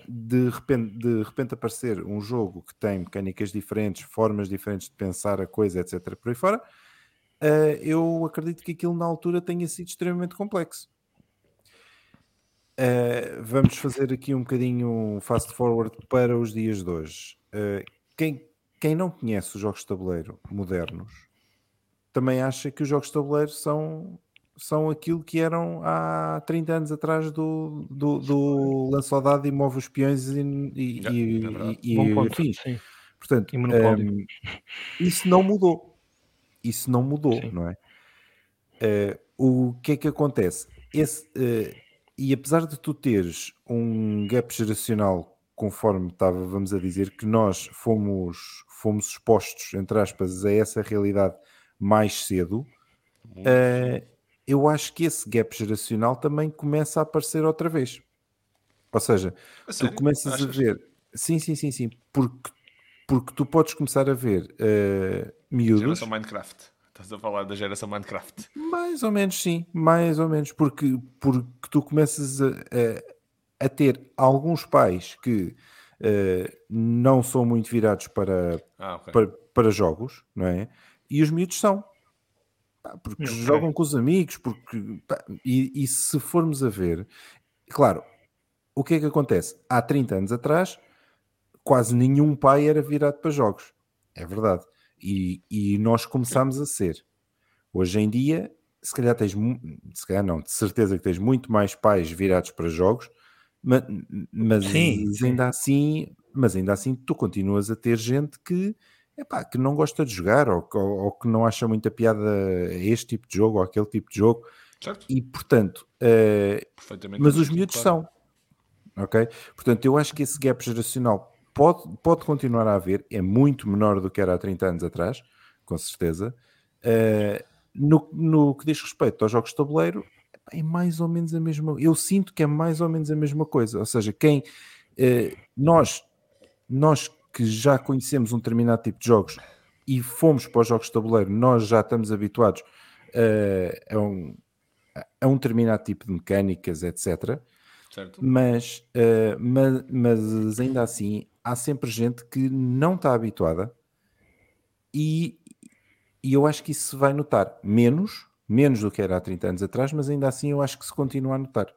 de repente, de repente aparecer um jogo que tem mecânicas diferentes, formas diferentes de pensar a coisa, etc., por aí fora, eh, eu acredito que aquilo na altura tenha sido extremamente complexo. Uh, vamos fazer aqui um bocadinho fast forward para os dias de hoje. Uh, quem, quem não conhece os jogos de tabuleiro modernos também acha que os jogos de tabuleiro são, são aquilo que eram há 30 anos atrás do, do, do lança ao dado e move os peões e, e, Já, e- é e- Bom e ponto. Sim. Portanto, E Monopólio. hum, isso não mudou. Isso não mudou, Sim. não é? Eh, o que é que acontece? Esse, eh, e apesar de tu teres um gap geracional, conforme estava, vamos a dizer, que nós fomos, fomos expostos, entre aspas, a essa realidade mais cedo, eh, eu acho que esse gap geracional também começa a aparecer outra vez. Ou seja, A tu sério? começas Achas? a ver. Sim, sim, sim, sim. Porque, porque tu podes começar a ver eh, miúdos. Geração Minecraft. Estás a falar da geração Minecraft. Mais ou menos, sim. Mais ou menos. Porque, porque tu começas a, a, a ter alguns pais que eh, não são muito virados para, Ah, ok. para, para jogos, não é? E os miúdos são. Pá, Porque Ok. jogam com os amigos, porque pá, e, e se formos a ver, claro, o que é que acontece? Há 30 anos atrás, quase nenhum pai era virado para jogos. É verdade. E, e nós começámos a ser. Hoje em dia, se calhar tens, se calhar não, de certeza que tens muito mais pais virados para jogos, ma- mas, Sim, sim. ainda assim, mas ainda assim tu continuas a ter gente que, epá, que não gosta de jogar ou, que- ou- ou que não acha muita piada a este tipo de jogo ou aquele tipo de jogo Certo? e portanto Perfeitamente. mas os miúdos claro. são. Ok? Portanto, eu acho que esse gap geracional pode, pode continuar a haver, é muito menor do que era há 30 anos atrás, com certeza. Eh, no, no que diz respeito aos jogos de tabuleiro, é mais ou menos a mesma. Eu sinto que é mais ou menos a mesma coisa. Ou seja, quem eh, nós, nós que já conhecemos um determinado tipo de jogos e fomos para os jogos de tabuleiro, nós já estamos habituados eh, a um, a um determinado tipo de mecânicas, etc. Certo? Mas, eh, ma- mas, ainda assim há sempre gente que não está habituada e, e eu acho que isso se vai notar menos, menos do que era há 30 anos atrás, mas ainda assim eu acho que se continua a notar.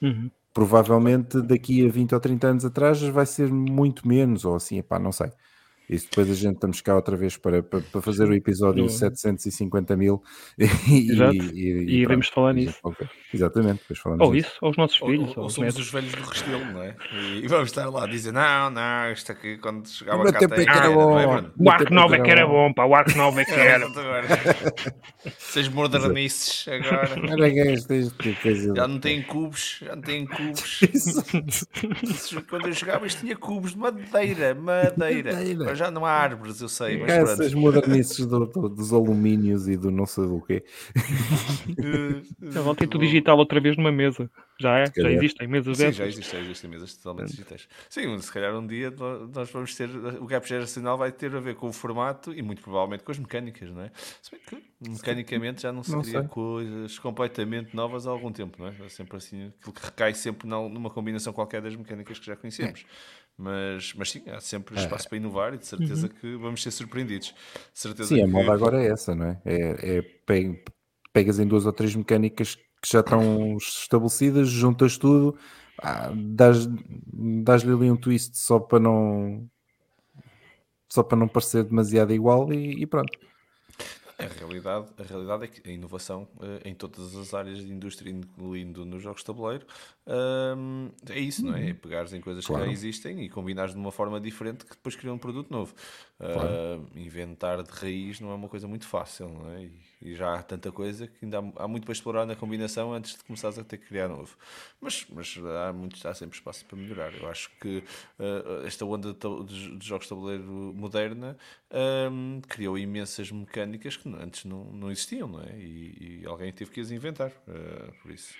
Uhum. Provavelmente daqui a 20 ou 30 anos atrás vai ser muito menos, ou assim, epá, não sei. Isso depois a gente estamos cá outra vez para, para, para fazer o episódio No- 750 mil e, Exato. e, E pronto. iremos falar nisso. Exatamente, depois falamos Ou disso. isso, ou os nossos filhos, ou- ou ou os somos os velhos do Restelo, não é? E, e vamos estar lá a dizer: não, não, isto aqui quando chegava cá tempo é tem que era é, bom. Bruno? O Arco 9 é que era bom, pá, o Arco 9 é que era. Agora. Vocês modernices agora. Já não têm cubos, já não têm cubos. Quando eu jogava, isto tinha cubos de madeira, madeira. Madeira. Mas já não há árvores, eu sei. Mas Essas pronto. modernices do- do- dos alumínios e do não sei do quê. Já voltei tudo digital outra vez numa mesa. Já é? Já existem mesas Sim, dessas. já existem, já existem mesas totalmente digitais. Sim, se calhar um dia nó- nós vamos ter. O gap geracional vai ter a ver com o formato e muito provavelmente com as mecânicas, não é? Se bem que mecanicamente já não se Não cria sei. coisas completamente novas há algum tempo, não é? É sempre assim, aquilo que recai sempre numa combinação qualquer das mecânicas que já conhecemos. Mas, mas sim, há sempre espaço para inovar e de certeza que vamos ser surpreendidos. Certeza Sim, a que- moda agora é essa, não é? É, é pe- pegas em duas ou três mecânicas que já estão estabelecidas, juntas tudo, ah, dás- dás-lhe ali um twist só para não só para não parecer demasiado igual e, e pronto. A realidade, a realidade é que a inovação uh, em todas as áreas de indústria, incluindo nos jogos de tabuleiro, uh, é isso, não é? É pegares em coisas claro. que já existem e combinares de uma forma diferente que depois cria um produto novo. Uh, claro. Inventar de raiz não é uma coisa muito fácil, não é? E, e já há tanta coisa que ainda há, há, muito para explorar na combinação antes de começares a ter que criar novo. Mas, mas há, muito, há sempre espaço para melhorar. Eu acho que esta onda de, de, de, jogos de tabuleiro moderna criou imensas mecânicas que antes não, não existiam, não é? E, e alguém teve que as inventar, uh, por isso.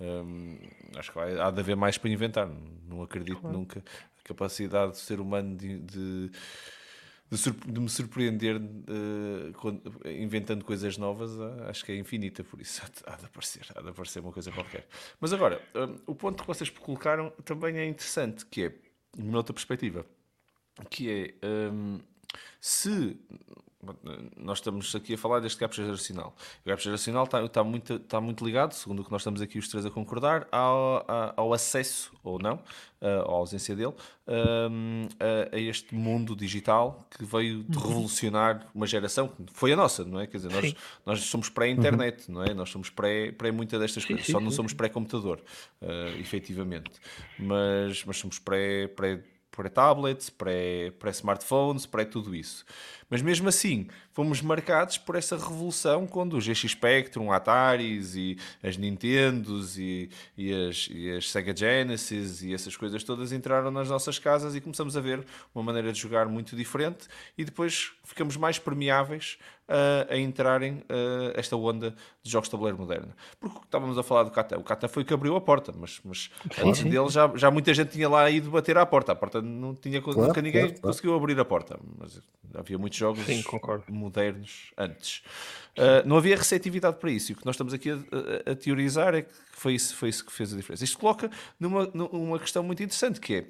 Um, acho que vai, há de haver mais para inventar. Não acredito claro. nunca a capacidade do ser humano de, de, de, de me surpreender uh, quando, inventando coisas novas. Uh, acho que é infinita, por isso há de aparecer, há de aparecer uma coisa qualquer. Mas agora, o ponto que vocês colocaram também é interessante, que é, numa outra perspectiva, que é um, se nós estamos aqui a falar deste gap geracional. O gap geracional está, está, muito, está muito ligado, segundo o que nós estamos aqui os três a concordar, ao, ao acesso, ou não, à ausência dele, a, a, este mundo digital que veio de uhum. revolucionar uma geração, que foi a nossa, não é? Quer dizer, nós, nós somos pré-internet, uhum. não é? Nós somos pré, pré muita destas coisas, sim, só não somos pré-computador, uh, efetivamente. Mas, mas somos pré, pré pré-tablets, pré-smartphones, pré tudo isso. Mas mesmo assim, fomos marcados por essa revolução quando os GX Spectrum, Ataris e as Nintendos e, e, as, e as Sega Genesis e essas coisas todas entraram nas nossas casas e começamos a ver uma maneira de jogar muito diferente e depois ficamos mais permeáveis uh, a entrarem uh, esta onda de jogos de tabuleiro moderna. Porque estávamos a falar do Catan. O Catan foi que abriu a porta, mas, mas sim, antes sim. dele já, já muita gente tinha lá ido bater à porta. A porta não tinha, claro, nunca ninguém claro, conseguiu abrir a porta. Mas havia muitos jogos sim, modernos antes. Uh, não havia receptividade para isso. E o que nós estamos aqui a, a, a, teorizar é que foi isso, foi isso que fez a diferença. Isto coloca numa, numa questão muito interessante, que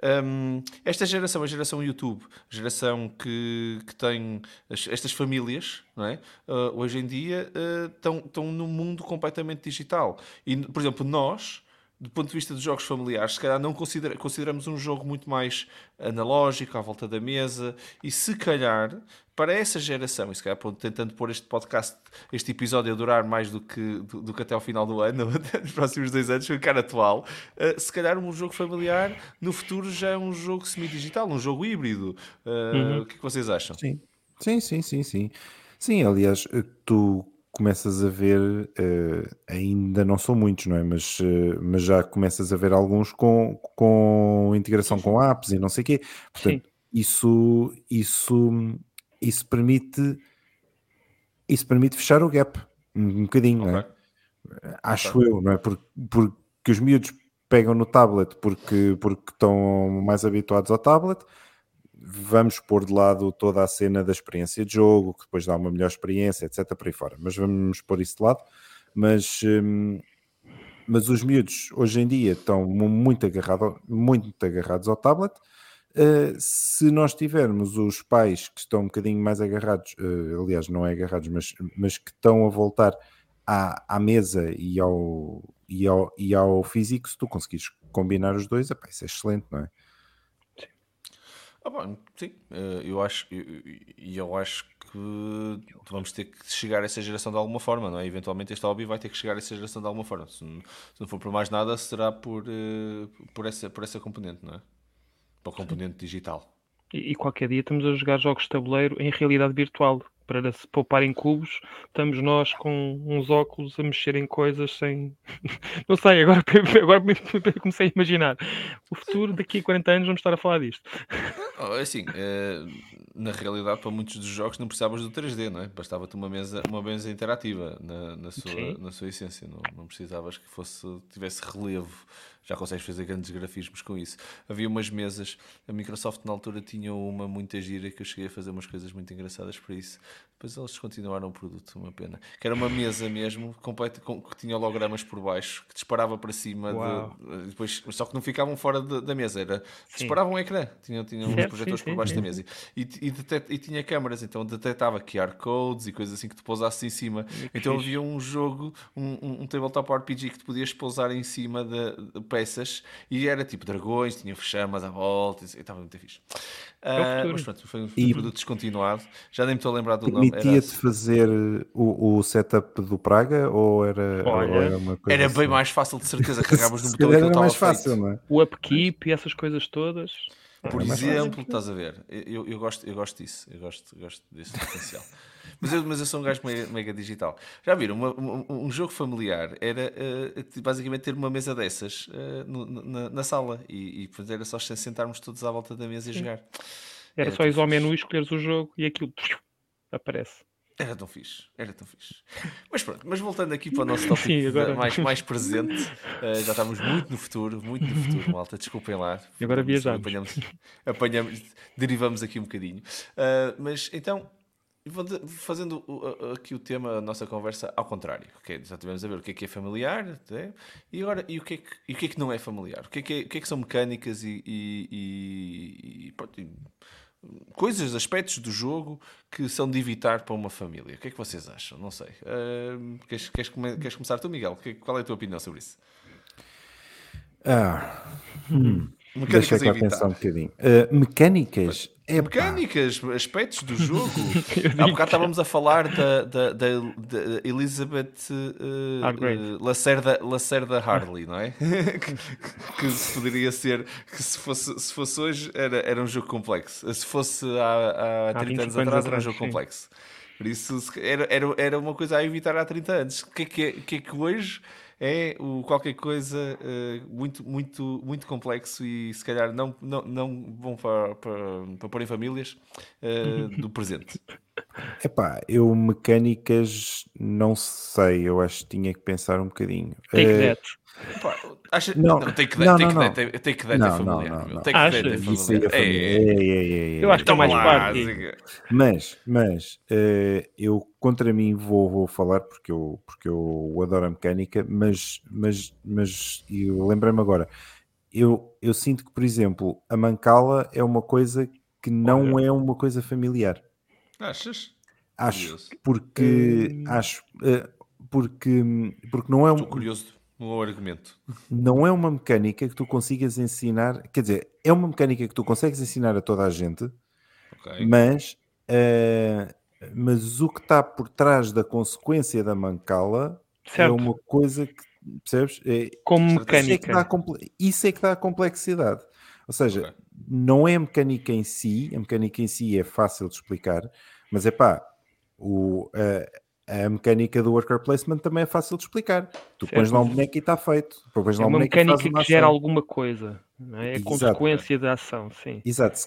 é um, esta geração, a geração YouTube, a geração que, que tem as, estas famílias, não é? Uh, hoje em dia uh, estão, estão num mundo completamente digital. E, por exemplo, nós do ponto de vista dos jogos familiares, se calhar não considera, consideramos um jogo muito mais analógico, à volta da mesa, e se calhar, para essa geração, e se calhar tentando pôr este podcast, este episódio a durar mais do que, do, do que até ao final do ano, nos próximos dois anos, ficar atual, uh, se calhar um jogo familiar no futuro já é um jogo semi-digital, um jogo híbrido. Uh, uhum. O que, é que vocês acham? Sim, sim, sim, sim. Sim, sim aliás, tu começas a ver, uh, ainda não são muitos, não é? Mas, uh, mas já começas a ver alguns com, com integração com apps e não sei o quê. Portanto, isso, isso, isso permite isso permite fechar o gap um, um bocadinho, okay. não é? Acho okay. eu, não é? Porque, porque os miúdos pegam no tablet porque, porque estão mais habituados ao tablet vamos pôr de lado toda a cena da experiência de jogo, que depois dá uma melhor experiência, etc. por aí fora. Mas vamos pôr isso de lado. Mas, hum, mas os miúdos hoje em dia estão muito, agarrado, muito agarrados ao tablet. Uh, se nós tivermos os pais que estão um bocadinho mais agarrados, uh, aliás, não é agarrados, mas, mas que estão a voltar à, à mesa e ao, e, ao, e ao físico, se tu conseguires combinar os dois, isso é excelente, não é? Ah, bom, sim, eh, eu acho, e eu, eu, acho que vamos ter que chegar a essa geração de alguma forma, não é? Eventualmente este hobby vai ter que chegar a essa geração de alguma forma. Se não, se não for por mais nada, será por, eh, por, essa, por essa componente, não é? Para o componente sim. digital. E, e, qualquer dia estamos a jogar jogos de tabuleiro em realidade virtual para se poupar em cubos, estamos nós com uns óculos a mexer em coisas sem. Não sei, agora, agora comecei a imaginar. O futuro, daqui a 40 anos, vamos estar a falar disto. Oh, é assim, é, na realidade, para muitos dos jogos não precisavas do 3D, não é? Bastava-te uma mesa, uma mesa interativa na, na, sua, na sua essência. Não, não precisavas que fosse, tivesse relevo já consegues fazer grandes grafismos com isso. Havia umas mesas, a Microsoft na altura tinha uma muita gira que eu cheguei a fazer umas coisas muito engraçadas para isso. Depois eles descontinuaram o produto, uma pena. Que era uma mesa mesmo, completa, com, que tinha hologramas por baixo, que disparava para cima, de, depois, só que não ficavam fora de, da mesa, era, disparavam um ecrã. Tinha, tinha um, projetores sim, por baixo sim, da mesa. E, e, detet, e, tinha câmaras, então detectava QR codes e coisas assim que tu pousasses em cima. então havia um jogo, um, um, um tabletop RPG que tu podias pousar em cima de, de, peças e era tipo dragões, tinha chamas à volta e estava muito fixe. Uh, mas pronto, foi um e produto descontinuado. Já nem me estou a lembrar do nome. Permitia-te assim. fazer o, o setup do Praga ou era, Olha, ou era uma coisa Era assim? bem mais fácil, de certeza. Carregavas no botão e era mais fácil, não é? O upkeep e essas coisas todas. Por é exemplo, estás a ver? Eu, eu, gosto, eu gosto disso. Eu gosto, gosto desse potencial. Mas eu, mas eu sou um gajo mega, mega digital. Já viram? Uma, um, um, jogo familiar era uh, basicamente ter uma mesa dessas uh, no, na, na, sala e, e era só sentarmos todos à volta da mesa e jogar. Era, era só ir ao menu, escolheres o jogo e aquilo aparece. Era tão fixe, era tão fixe. Mas pronto, mas voltando aqui para o nosso tópico Sim, agora... mais, mais presente, uh, já estamos muito no futuro, muito no futuro, malta, desculpem lá. E agora viajamos. Apanhamos, apanhamos, derivamos aqui um bocadinho. Uh, mas então, fazendo aqui o tema, a nossa conversa ao contrário, okay? já tivemos a ver o que é que é familiar até, e agora e o, que é que, e o que é que não é familiar, o que é que, é, o que, é que são mecânicas e, e, e, e, coisas, aspectos do jogo que são de evitar para uma família. O que é que vocês acham? Não sei. Uh, queres, queres, queres, começar tu, Miguel? Qual é a tua opinião sobre isso? Ah, hum. Deixa cá pensar um bocadinho. Uh, mecânicas? É mecânicas, aspectos do jogo. Há bocado estávamos a falar da, da, da, da Elizabeth uh, Lacerda, Lacerda Harley, não é? que, que, poderia ser que se fosse, se fosse hoje era, era um jogo complexo. Se fosse há, há 30 anos atrás era um jogo sim. complexo. Por isso era, era, era uma coisa a evitar há 30 anos. O que é que, é, que, é que hoje é o qualquer coisa uh, muito, muito, muito complexo e se calhar não, não, não bom para, para, para pôr em famílias uh, do presente. Epá, eu mecânicas não sei, eu acho que tinha que pensar um bocadinho. Take uh, that. Pá, acha... Não, não, tem que dar, não, tem, não, que dar, tem, que dar não, familiar. Não, não, não. Tem que dar é familiar. É, é, é, eu acho que é mais parte. Mas, mas uh, eu contra mim vou, vou falar porque eu, porque eu adoro a mecânica, mas, mas, mas eu lembrei-me agora. Eu, eu sinto que, por exemplo, a mancala é uma coisa que não Olha. é uma coisa familiar. Achas? Acho, porque hum... acho uh, porque, porque não é um. Estou curioso no argumento. Não é uma mecânica que tu consigas ensinar, quer dizer, é uma mecânica que tu consegues ensinar a toda a gente, okay. mas, uh, mas o que está por trás da consequência da mancala é certo. é uma coisa que percebes? É, Como mecânica. Isso é, que dá, isso é que dá a complexidade. Ou seja, okay. não é a mecânica em si, a mecânica em si é fácil de explicar, mas é pá, o, uh, a mecânica do worker placement também é fácil de explicar. Tu certo. pões lá um boneco e está feito. Tu pões é uma mecânica uma que gera alguma coisa, é? É consequência da ação, sim. Exato.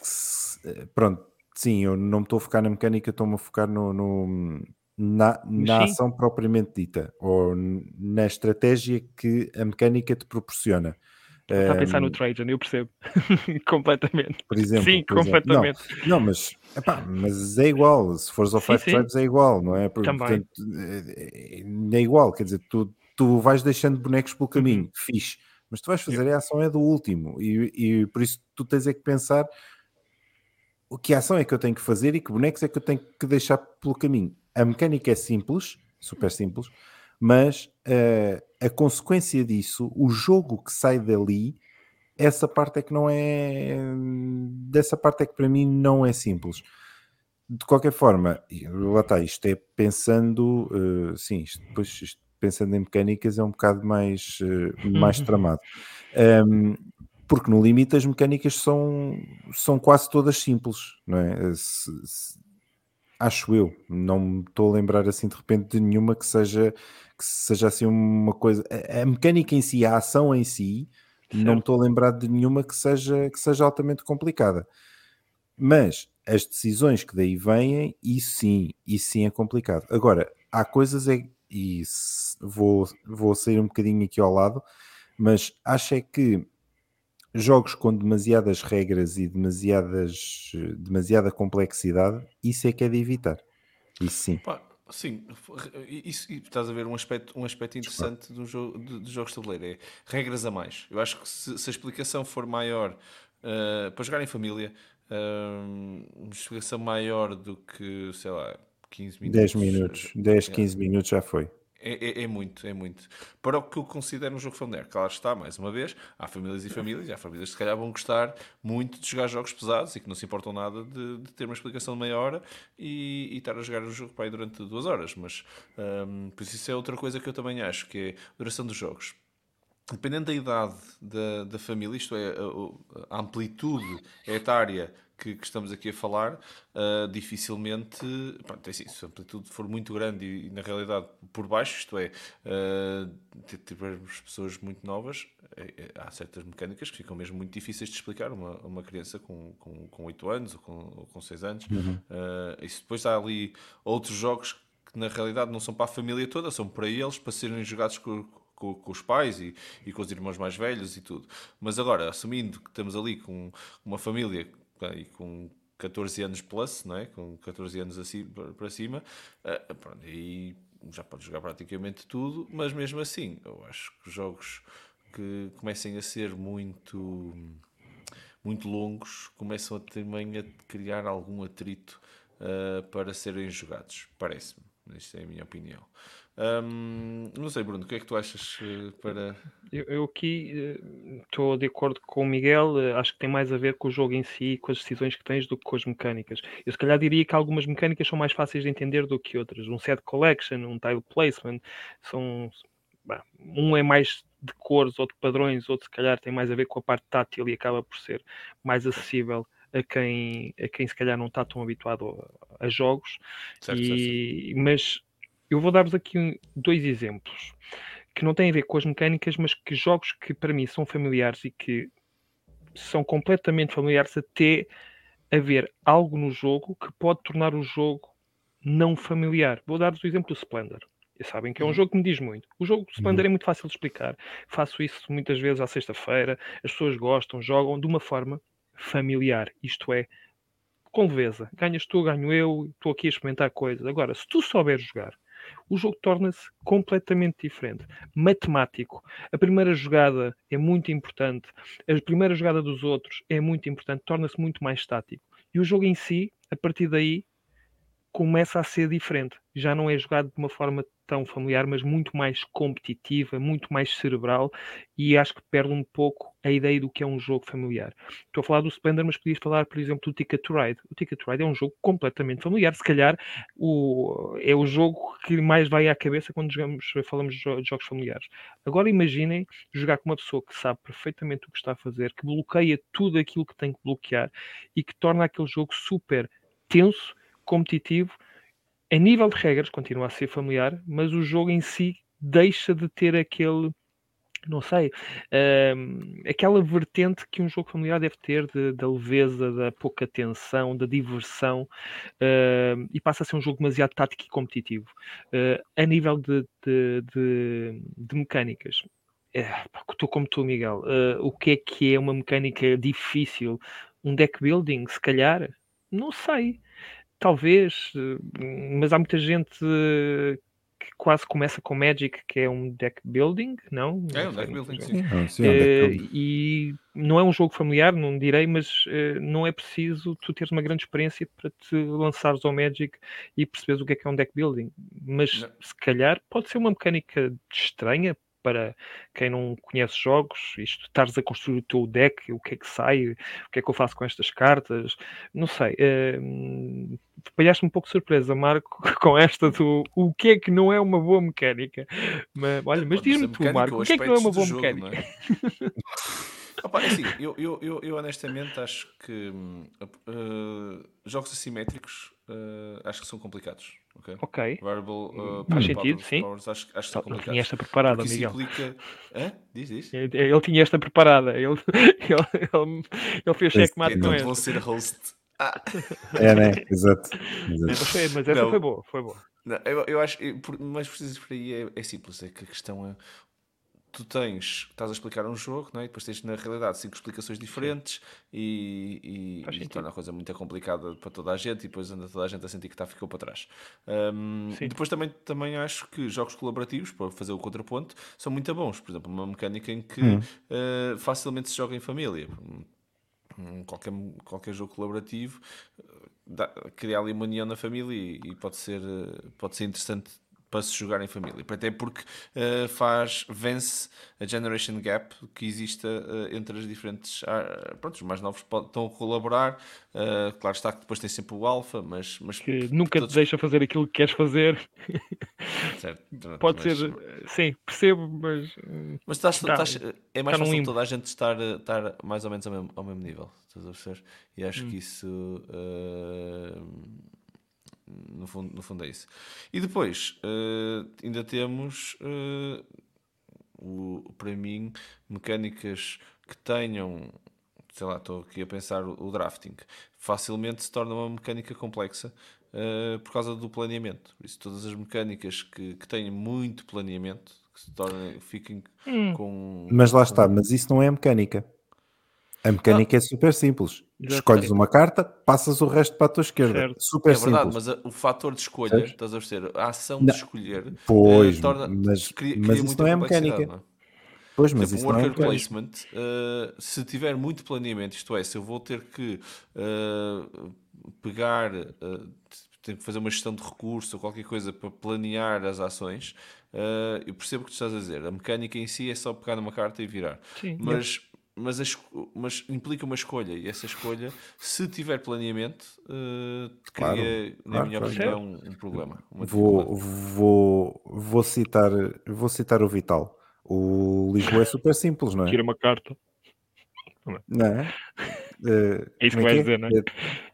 Pronto, sim, eu não me estou a focar na mecânica, estou-me a focar no, no na, na ação propriamente dita, ou na estratégia que a mecânica te proporciona. Está a pensar no Trajan, eu percebo. completamente. Por exemplo. Sim, por completamente. Exemplo. Não, não, mas, epá, mas é igual. Se fores ao Five sim. Tribes é igual, não é? Também. Portanto, é, é igual. Quer dizer, tu, tu vais deixando bonecos pelo caminho. Uhum. Fixe. Mas tu vais fazer a ação é do último. E, e por isso tu tens é que pensar o que ação é que eu tenho que fazer e que bonecos é que eu tenho que deixar pelo caminho. A mecânica é simples, super simples, mas uh, a consequência disso, o jogo que sai dali, essa parte é que não é. Dessa parte é que para mim não é simples. De qualquer forma, lá está, isto é pensando, uh, sim, isto, depois isto, pensando em mecânicas é um bocado mais, uh, mais tramado. Um, porque no limite as mecânicas são, são quase todas simples, não é? Se, se, acho eu, não me estou a lembrar assim de repente de nenhuma que seja que seja assim uma coisa. A, a mecânica em si, a ação em si, certo. não me estou a lembrar de nenhuma que seja, que seja altamente complicada. Mas as decisões que daí vêm, isso sim, isso sim é complicado. Agora, há coisas, é, e vou, vou sair um bocadinho aqui ao lado, mas acho é que jogos com demasiadas regras e demasiadas, demasiada complexidade, isso é que é de evitar. Isso sim. Pá, Sim, isso, estás a ver um aspecto, um aspecto interessante do jogo, de, jogos de tabuleiro, é regras a mais. Eu acho que se, se a explicação for maior uh, para jogar em família, uh, uma explicação maior do que, sei lá, 15 minutos. 10 minutos, 10, 15 minutos já foi. É, é, é, muito, é muito. Para o que eu considero um jogo familiar. Claro está, mais uma vez, há famílias e famílias, e há famílias que se calhar vão gostar muito de jogar jogos pesados e que não se importam nada de, de ter uma explicação de meia hora e, e, estar a jogar o jogo para aí durante duas horas. Mas, um, por isso é outra coisa que eu também acho, que é a duração dos jogos dependendo da idade da, da família, isto é, a, a amplitude etária que, que, estamos aqui a falar, uh, dificilmente, pronto, é assim, se a amplitude for muito grande e, e na realidade por baixo, isto é, uh, tivermos pessoas muito novas, é, é, há certas mecânicas que ficam mesmo muito difíceis de explicar a uma, uma criança com, com, com 8 anos ou com, ou com 6 anos. Uhum. Uh, e depois há ali outros jogos que na realidade não são para a família toda, são para eles, para serem jogados com com, com, os pais e, e, com os irmãos mais velhos e tudo. Mas agora, assumindo que estamos ali com uma família e com 14 anos plus, não é? com 14 anos assim para cima, uh, pronto, aí já pode jogar praticamente tudo, mas mesmo assim, eu acho que jogos que comecem a ser muito muito longos começam a também a criar algum atrito uh, para serem jogados, parece-me. Esta é a minha opinião. Um, não sei, Bruno, o que é que tu achas uh, para. Eu, eu aqui estou uh, de acordo com o Miguel, uh, acho que tem mais a ver com o jogo em si com as decisões que tens do que com as mecânicas. Eu se calhar diria que algumas mecânicas são mais fáceis de entender do que outras. Um set collection, um tile placement, são. Bah, um é mais de cores ou de padrões, outro se calhar tem mais a ver com a parte tátil e acaba por ser mais acessível a quem, a quem se calhar não está tão habituado a, a jogos. Certo, e, certo. Mas eu vou dar-vos aqui dois exemplos que não têm a ver com as mecânicas, mas que jogos que para mim são familiares e que são completamente familiares até haver algo no jogo que pode tornar o jogo não familiar. Vou dar-vos o exemplo do Splendor. Vocês sabem que é um uhum. jogo que me diz muito. O jogo do Splendor uhum. é muito fácil de explicar. Faço isso muitas vezes à sexta-feira. As pessoas gostam, jogam de uma forma familiar. Isto é, com leveza. Ganhas tu, ganho eu, estou aqui a experimentar coisas. Agora, se tu souberes jogar, o jogo torna-se completamente diferente. Matemático. A primeira jogada é muito importante, a primeira jogada dos outros é muito importante, torna-se muito mais estático. E o jogo em si, a partir daí, começa a ser diferente. Já não é jogado de uma forma tão familiar, mas muito mais competitiva, muito mais cerebral, e acho que perde um pouco a ideia do que é um jogo familiar. Estou a falar do Splendor, mas podias falar, por exemplo, do Ticket to Ride. O Ticket to Ride é um jogo completamente familiar, se calhar o, é o jogo que mais vai à cabeça quando jogamos, falamos de jogos familiares. Agora imaginem jogar com uma pessoa que sabe perfeitamente o que está a fazer, que bloqueia tudo aquilo que tem que bloquear e que torna aquele jogo super tenso, competitivo a nível de regras, continua a ser familiar, mas o jogo em si deixa de ter aquele, não sei, uh, aquela vertente que um jogo familiar deve ter de, da leveza, da pouca tensão, da diversão, uh, e passa a ser um jogo demasiado tático e competitivo. Uh, a nível de, de, de, de mecânicas, estou como tu, Miguel. Uh, o que é que é uma mecânica difícil? Um deck building, se calhar? Não sei. Talvez, mas há muita gente que quase começa com Magic, que é um deck building, não? É um deck building, sim. sim é um deck building. E não é um jogo familiar, não direi, mas uh, não é preciso tu teres uma grande experiência para te lançares ao Magic e perceberes o que é que é um deck building. Mas não. se calhar pode ser uma mecânica estranha para quem não conhece jogos, isto, estares a construir o teu deck, o que é que sai, o que é que eu faço com estas cartas, não sei. Uh, me um pouco de surpresa, Marco, com esta do o que é que não é uma boa mecânica. Mas, olha, mas diz-me tu, Marco, o que é que não é uma boa jogo, mecânica? É? Opa, é assim, eu, eu, eu, eu, honestamente acho que uh, jogos assimétricos uh, acho que são complicados. Ok. okay. Variable, uh, Faz sentido, sim. Powers, acho, acho que são complicados. Ele tinha esta preparada, Miguel. Implica... Hã? Diz, diz. Ele, ele, tinha esta preparada. Ele, ele, ele, ele fez checkmate com esta. vou ser host. Ah. É, né? Exato. Exato. Mas, foi, mas essa não. foi boa, foi boa. Não, eu, eu acho, mas preciso por aí é, é simples, é que a questão é tu tens, estás a explicar um jogo, não é? e depois tens na realidade cinco explicações diferentes e, e, e torna a coisa muito complicada para toda a gente e depois anda toda a gente a sentir que está, ficou para trás. Um, depois também, também acho que jogos colaborativos, para fazer o contraponto, são muito bons. Por exemplo, uma mecânica em que hum. uh, facilmente se joga em família qualquer, qualquer jogo colaborativo, dá, criar ali uma união na família e, e, pode, ser, pode ser interessante para se jogar em família. Até porque uh, faz, vence a generation gap que exista uh, entre as diferentes. Uh, pronto, os mais novos estão a colaborar. Uh, claro está que depois tem sempre o alfa, mas. mas que nunca todos... te deixa fazer aquilo que queres fazer. Certo, Pode mas... ser. Sim, percebo, mas. Mas estás, tá, estás, é mais fácil toda a gente estar, estar mais ou menos ao mesmo, ao mesmo nível. Estás a perceber? E acho hum. que isso no fundo, no fundo é isso. E depois uh, ainda temos uh, o, para mim mecânicas que tenham sei lá, estou aqui a pensar o, drafting facilmente se torna uma mecânica complexa uh, por causa do planeamento. Por isso, todas as mecânicas que, que têm muito planeamento que se tornem, fiquem hum. com. Mas lá está, mas isso não é mecânica. A mecânica não. é super simples. Escolhes uma carta, passas o resto para a tua esquerda. Certo. Super é verdade, simples. mas a, o fator de escolha, Sabes? estás a ver, a ação não. de escolher, pois, uh, torna, mas, cria, mas isso não é mecânica. Não é? Pois, mas Exemplo, um worker é placement, uh, se tiver muito planeamento, isto é, se eu vou ter que uh, pegar, uh, tenho que fazer uma gestão de recursos ou qualquer coisa para planear as ações, eu percebo o que tu estás a dizer. A mecânica em si é só pegar numa carta e virar. Sim, mas mas, a, mas, implica uma escolha e essa escolha, se tiver planeamento, uh, cria, claro, na claro, minha claro. opinião, um, um problema. Vou, vou, vou, citar, vou citar o Vital. O Lisboa é super simples, não é? Tira uma carta. Não é? Uh, é isso que é vais é? dizer, não é?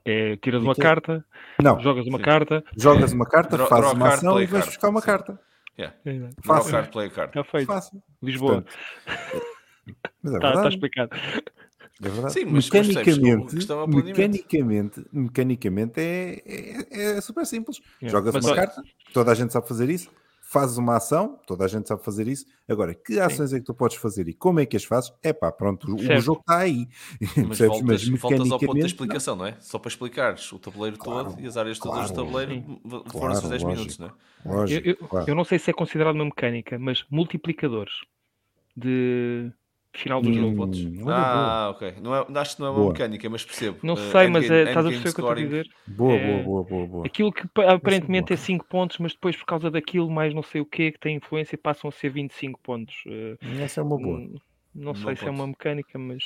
é tiras uma carta, não. jogas uma Sim. carta, jogas uma carta, fazes uma ação e vais buscar uma Sim. carta. Yeah. Fácil. Card, play card. Está feito. Fácil. Lisboa. Portanto, mas é Está tá explicado. É verdade. Sim, mas mecanicamente, é mecanicamente, mecanicamente é, é, é super simples. É. Jogas mas uma olha... carta, toda a gente sabe fazer isso. Fazes uma ação, toda a gente sabe fazer isso. Agora, que ações Sim. é que tu podes fazer e como é que as fazes? É pá, pronto, certo. o jogo está aí. Mas, voltas, mas mecanicamente, ao ponto da explicação, não. não é? Só para explicares o tabuleiro claro, todo e as áreas todas claro, do tabuleiro foram claro, 10 minutos, não é? Lógico, eu, eu, eu não sei se é considerado uma mecânica, mas multiplicadores de final do hum, jogo. Pontos. Ah, ok. Não é, acho que não é uma boa. mecânica, mas percebo. Não eh, sei, uh, mas é, estás a perceber o que eu estou a dizer? Boa, é, boa, boa, boa, Aquilo que aparentemente é 5 pontos, mas depois por causa daquilo, mais não sei o que, que tem influência, passam a ser 25 pontos. Uh, Essa é uma boa. Hum, não, sei se é uma mecânica, mas.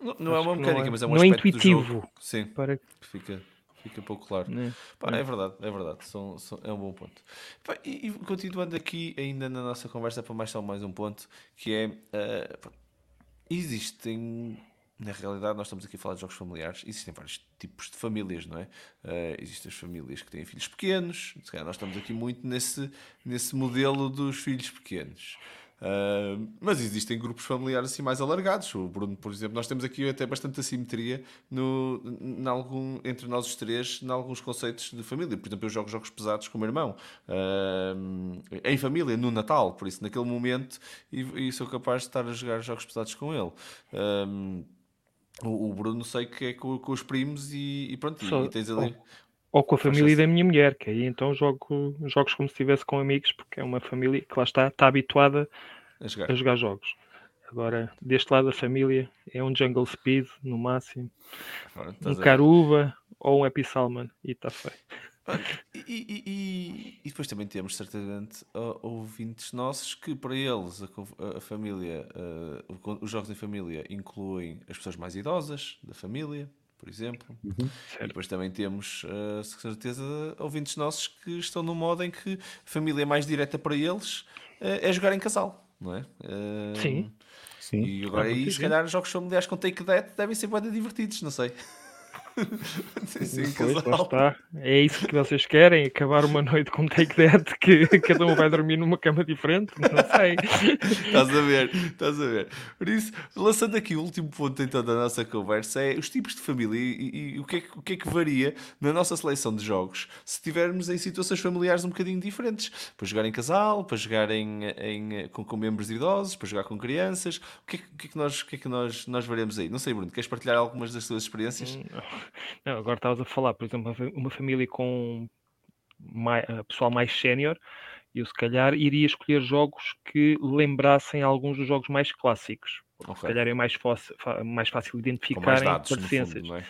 Não, não é uma mecânica, é, mas é um não é intuitivo. Sim. Para... Fica. Fica pouco claro. É, Pá, é. é verdade, é verdade. São, são, é um bom ponto. Pá, e, e, continuando aqui, ainda na nossa conversa, para mais só mais um ponto, que é uh, existem na realidade, nós estamos aqui a falar de jogos familiares. Existem vários tipos de famílias, não é? Uh, existem as famílias que têm filhos pequenos. Nós estamos aqui muito nesse, nesse modelo dos filhos pequenos. Uh, mas existem grupos familiares assim mais alargados. O Bruno, por exemplo, nós temos aqui até bastante assimetria no, em algum, entre nós os três em alguns conceitos de família. Por exemplo, eu jogo jogos pesados com o meu irmão uh, em família, no Natal, por isso, naquele momento, e, e, sou capaz de estar a jogar jogos pesados com ele. Uh, o, Bruno sei que é com, com os primos e, e pronto, Só, e, tens ali. Ou com a família da minha mulher, que aí então jogo jogos como se estivesse com amigos, porque é uma família que lá está, está habituada a jogar, a jogar jogos. Agora, deste lado da família, é um Jungle Speed no máximo, um Caruba ou um Epi Salman, e está feio. E, e, e, e, depois também temos certamente ouvintes nossos que para eles a, a família, uh, os jogos em família incluem as pessoas mais idosas da família, por exemplo. Uhum. E depois também temos, uh, certeza, ouvintes nossos que estão no modo em que a família mais direta para eles uh, é jogar em casal, não é? Uh, Sim. Sim. E agora aí, se calhar, jogos familiares com Take That devem ser bem divertidos, não sei. Sim, pois, está. É isso que vocês querem? Acabar uma noite com Take That que cada um vai dormir numa cama diferente? Não sei. estás a ver, estás a ver. Por isso, lançando aqui o último ponto então da nossa conversa é os tipos de família e, e, e o, que é que, o que é que varia na nossa seleção de jogos se estivermos em situações familiares um bocadinho diferentes. Para jogar em casal, para jogar em, em, com, com membros idosos, para jogar com crianças. O que é, o que, é que, nós, o que, é que nós, nós veremos aí? Não sei, Bruno, queres partilhar algumas das tuas experiências? Hum, não, agora estavas a falar, por exemplo, uma família com mais, eh, pessoal mais sénior, eu se calhar iria escolher jogos que lembrassem alguns dos jogos mais clássicos. Okay. Se calhar é mais fácil, mais fácil identificar com mais dados, paciências. Fundo, é?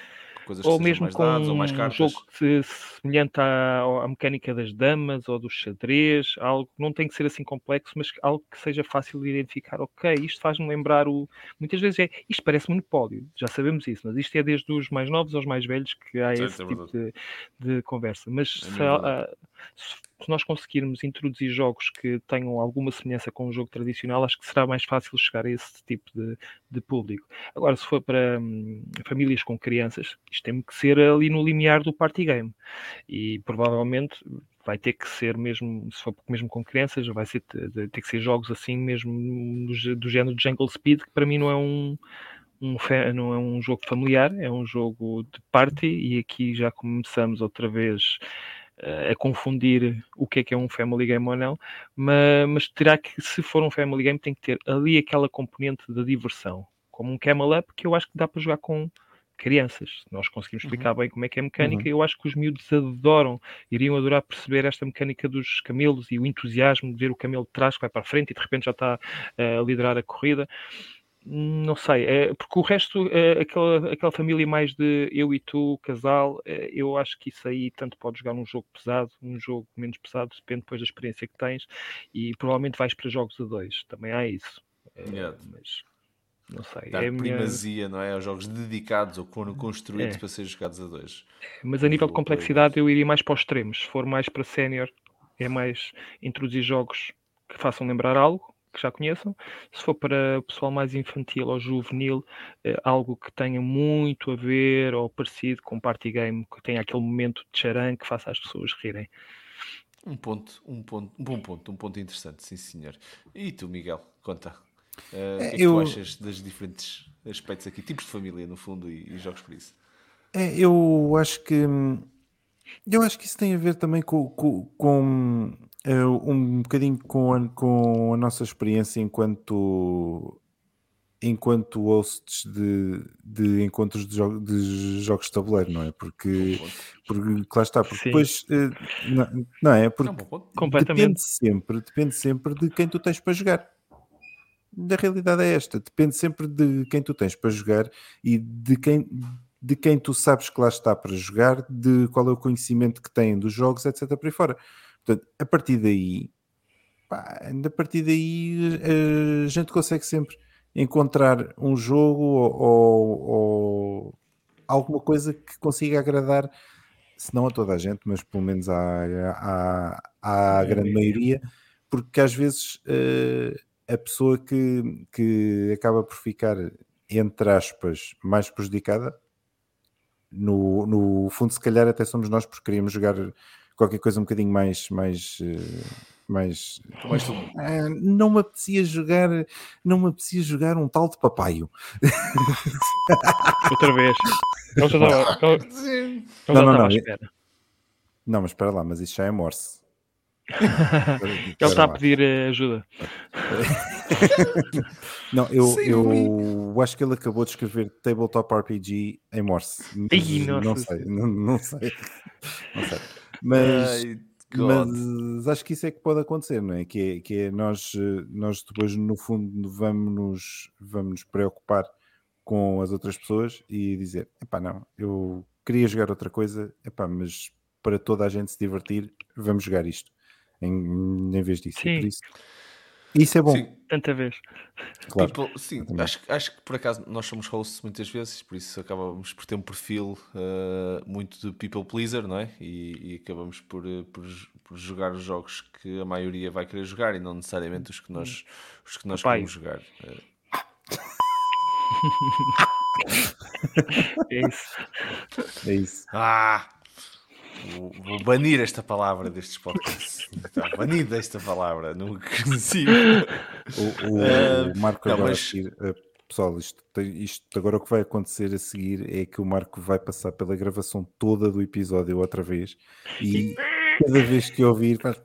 Coisas ou mesmo com dados, ou um jogo que semelhante à, à, mecânica das damas ou dos xadrez, algo que não tem que ser assim complexo, mas algo que seja fácil de identificar. Ok, isto faz-me lembrar o. Muitas vezes é isto parece monopólio, já sabemos isso, mas isto é desde os mais novos aos mais velhos que há esse é tipo de, de, conversa. Mas é se, se nós conseguirmos introduzir jogos que tenham alguma semelhança com o jogo tradicional, acho que será mais fácil chegar a esse tipo de, de público. Agora, se for para hum, famílias com crianças, isto tem que ser ali no limiar do party game. E provavelmente vai ter que ser mesmo, se for mesmo com crianças, vai ser, ter que ser jogos assim mesmo do, do género de Jungle Speed, que para mim não é um, um, não é um jogo familiar, é um jogo de party e aqui já começamos outra vez a confundir o que é que é um family game ou não, mas, mas, terá que, se for um family game, tem que ter ali aquela componente da diversão, como um Camel Up, que eu acho que dá para jogar com crianças. Nós conseguimos explicar uhum. bem como é que é a mecânica, uhum. eu acho que os miúdos adoram, iriam adorar perceber esta mecânica dos camelos e o entusiasmo de ver o camelo de trás que vai para a frente e de repente já está uh, a liderar a corrida não sei, é, porque o resto, é, aquela, aquela família mais de eu e tu, casal, é, eu acho que isso aí tanto pode jogar num jogo pesado, um jogo menos pesado, depende depois da experiência que tens, e provavelmente vais para jogos a dois, também há isso. É, yeah. Mas não sei. Dar é primazia, minha... não é? Aos jogos dedicados ou foram construídos é. para ser jogados a dois. Mas a nível de complexidade eu iria mais para os extremos. Se for mais para sénior, é mais introduzir jogos que façam lembrar algo que já conheçam. Se for para o pessoal mais infantil ou juvenil, eh, algo que tenha muito a ver ou parecido com party game, que tenha aquele momento de charan que faça as pessoas rirem. Um ponto, um ponto, um bom ponto, um ponto interessante, sim senhor. E tu, Miguel, conta. Uh, o que é que eu... tu achas das diferentes aspectos aqui, tipos de família, no fundo, e, e jogos por isso? É, eu acho que eu acho que isso tem a ver também com, com, com Uh, um bocadinho com a, com a nossa experiência enquanto enquanto hosts de, de encontros de, jogo, de jogos de tabuleiro, não é? Porque, porque lá está, porque Sim. depois uh, não, não, é? Porque depende sempre, depende sempre de quem tu tens para jogar. A realidade é esta, depende sempre de quem tu tens para jogar e de quem de quem tu sabes que lá está para jogar, de qual é o conhecimento que têm dos jogos, etc. por aí fora. Portanto, a partir daí, pá, a partir daí eh, a gente consegue sempre encontrar um jogo ou, ou, ou alguma coisa que consiga agradar, se não a toda a gente, mas pelo menos à, à, à grande maioria, porque às vezes uh, a pessoa que, que acaba por ficar, entre aspas, mais prejudicada, no, no fundo, se calhar até somos nós, porque queríamos jogar qualquer coisa um bocadinho mais. mais eh, mais, mais ah, não me apetecia jogar não me apetecia jogar um tal de papaio. Outra vez. Não, não, não, não, mas espera lá, mas isso já é morse ele está a pedir eh, ajuda. não, eu, Sim, eu acho que ele acabou de escrever Tabletop RPG em Morse. Não, não sei, não, não sei. Não sei. Mas, Ai, mas acho que isso é que pode acontecer, não é? Que é, que é nós, nós depois, no fundo, vamos nos, vamos nos preocupar com as outras pessoas e dizer: epá, não, eu queria jogar outra coisa, epá, mas para toda a gente se divertir, vamos jogar isto em, em vez disso. Sim. Por isso, isso é bom. Sim. Tanta vez. Claro. People, sim, acho, acho que por acaso nós somos hosts muitas vezes, por isso acabamos por ter um perfil uh, muito de people pleaser, não é? E, e acabamos por, eh, por, por, jogar os jogos que a maioria vai querer jogar e não necessariamente os que nós, os que nós queremos jogar. Uh... é isso. É isso. Ah! Vou, vou, banir esta palavra destes podcasts. Está banida esta palavra, não conheci. O, o, uh, o Marco não, agora mas... uh, pessoal, isto, isto, agora o que vai acontecer a seguir é que o Marco vai passar pela gravação toda do episódio outra vez e cada vez que ouvir faz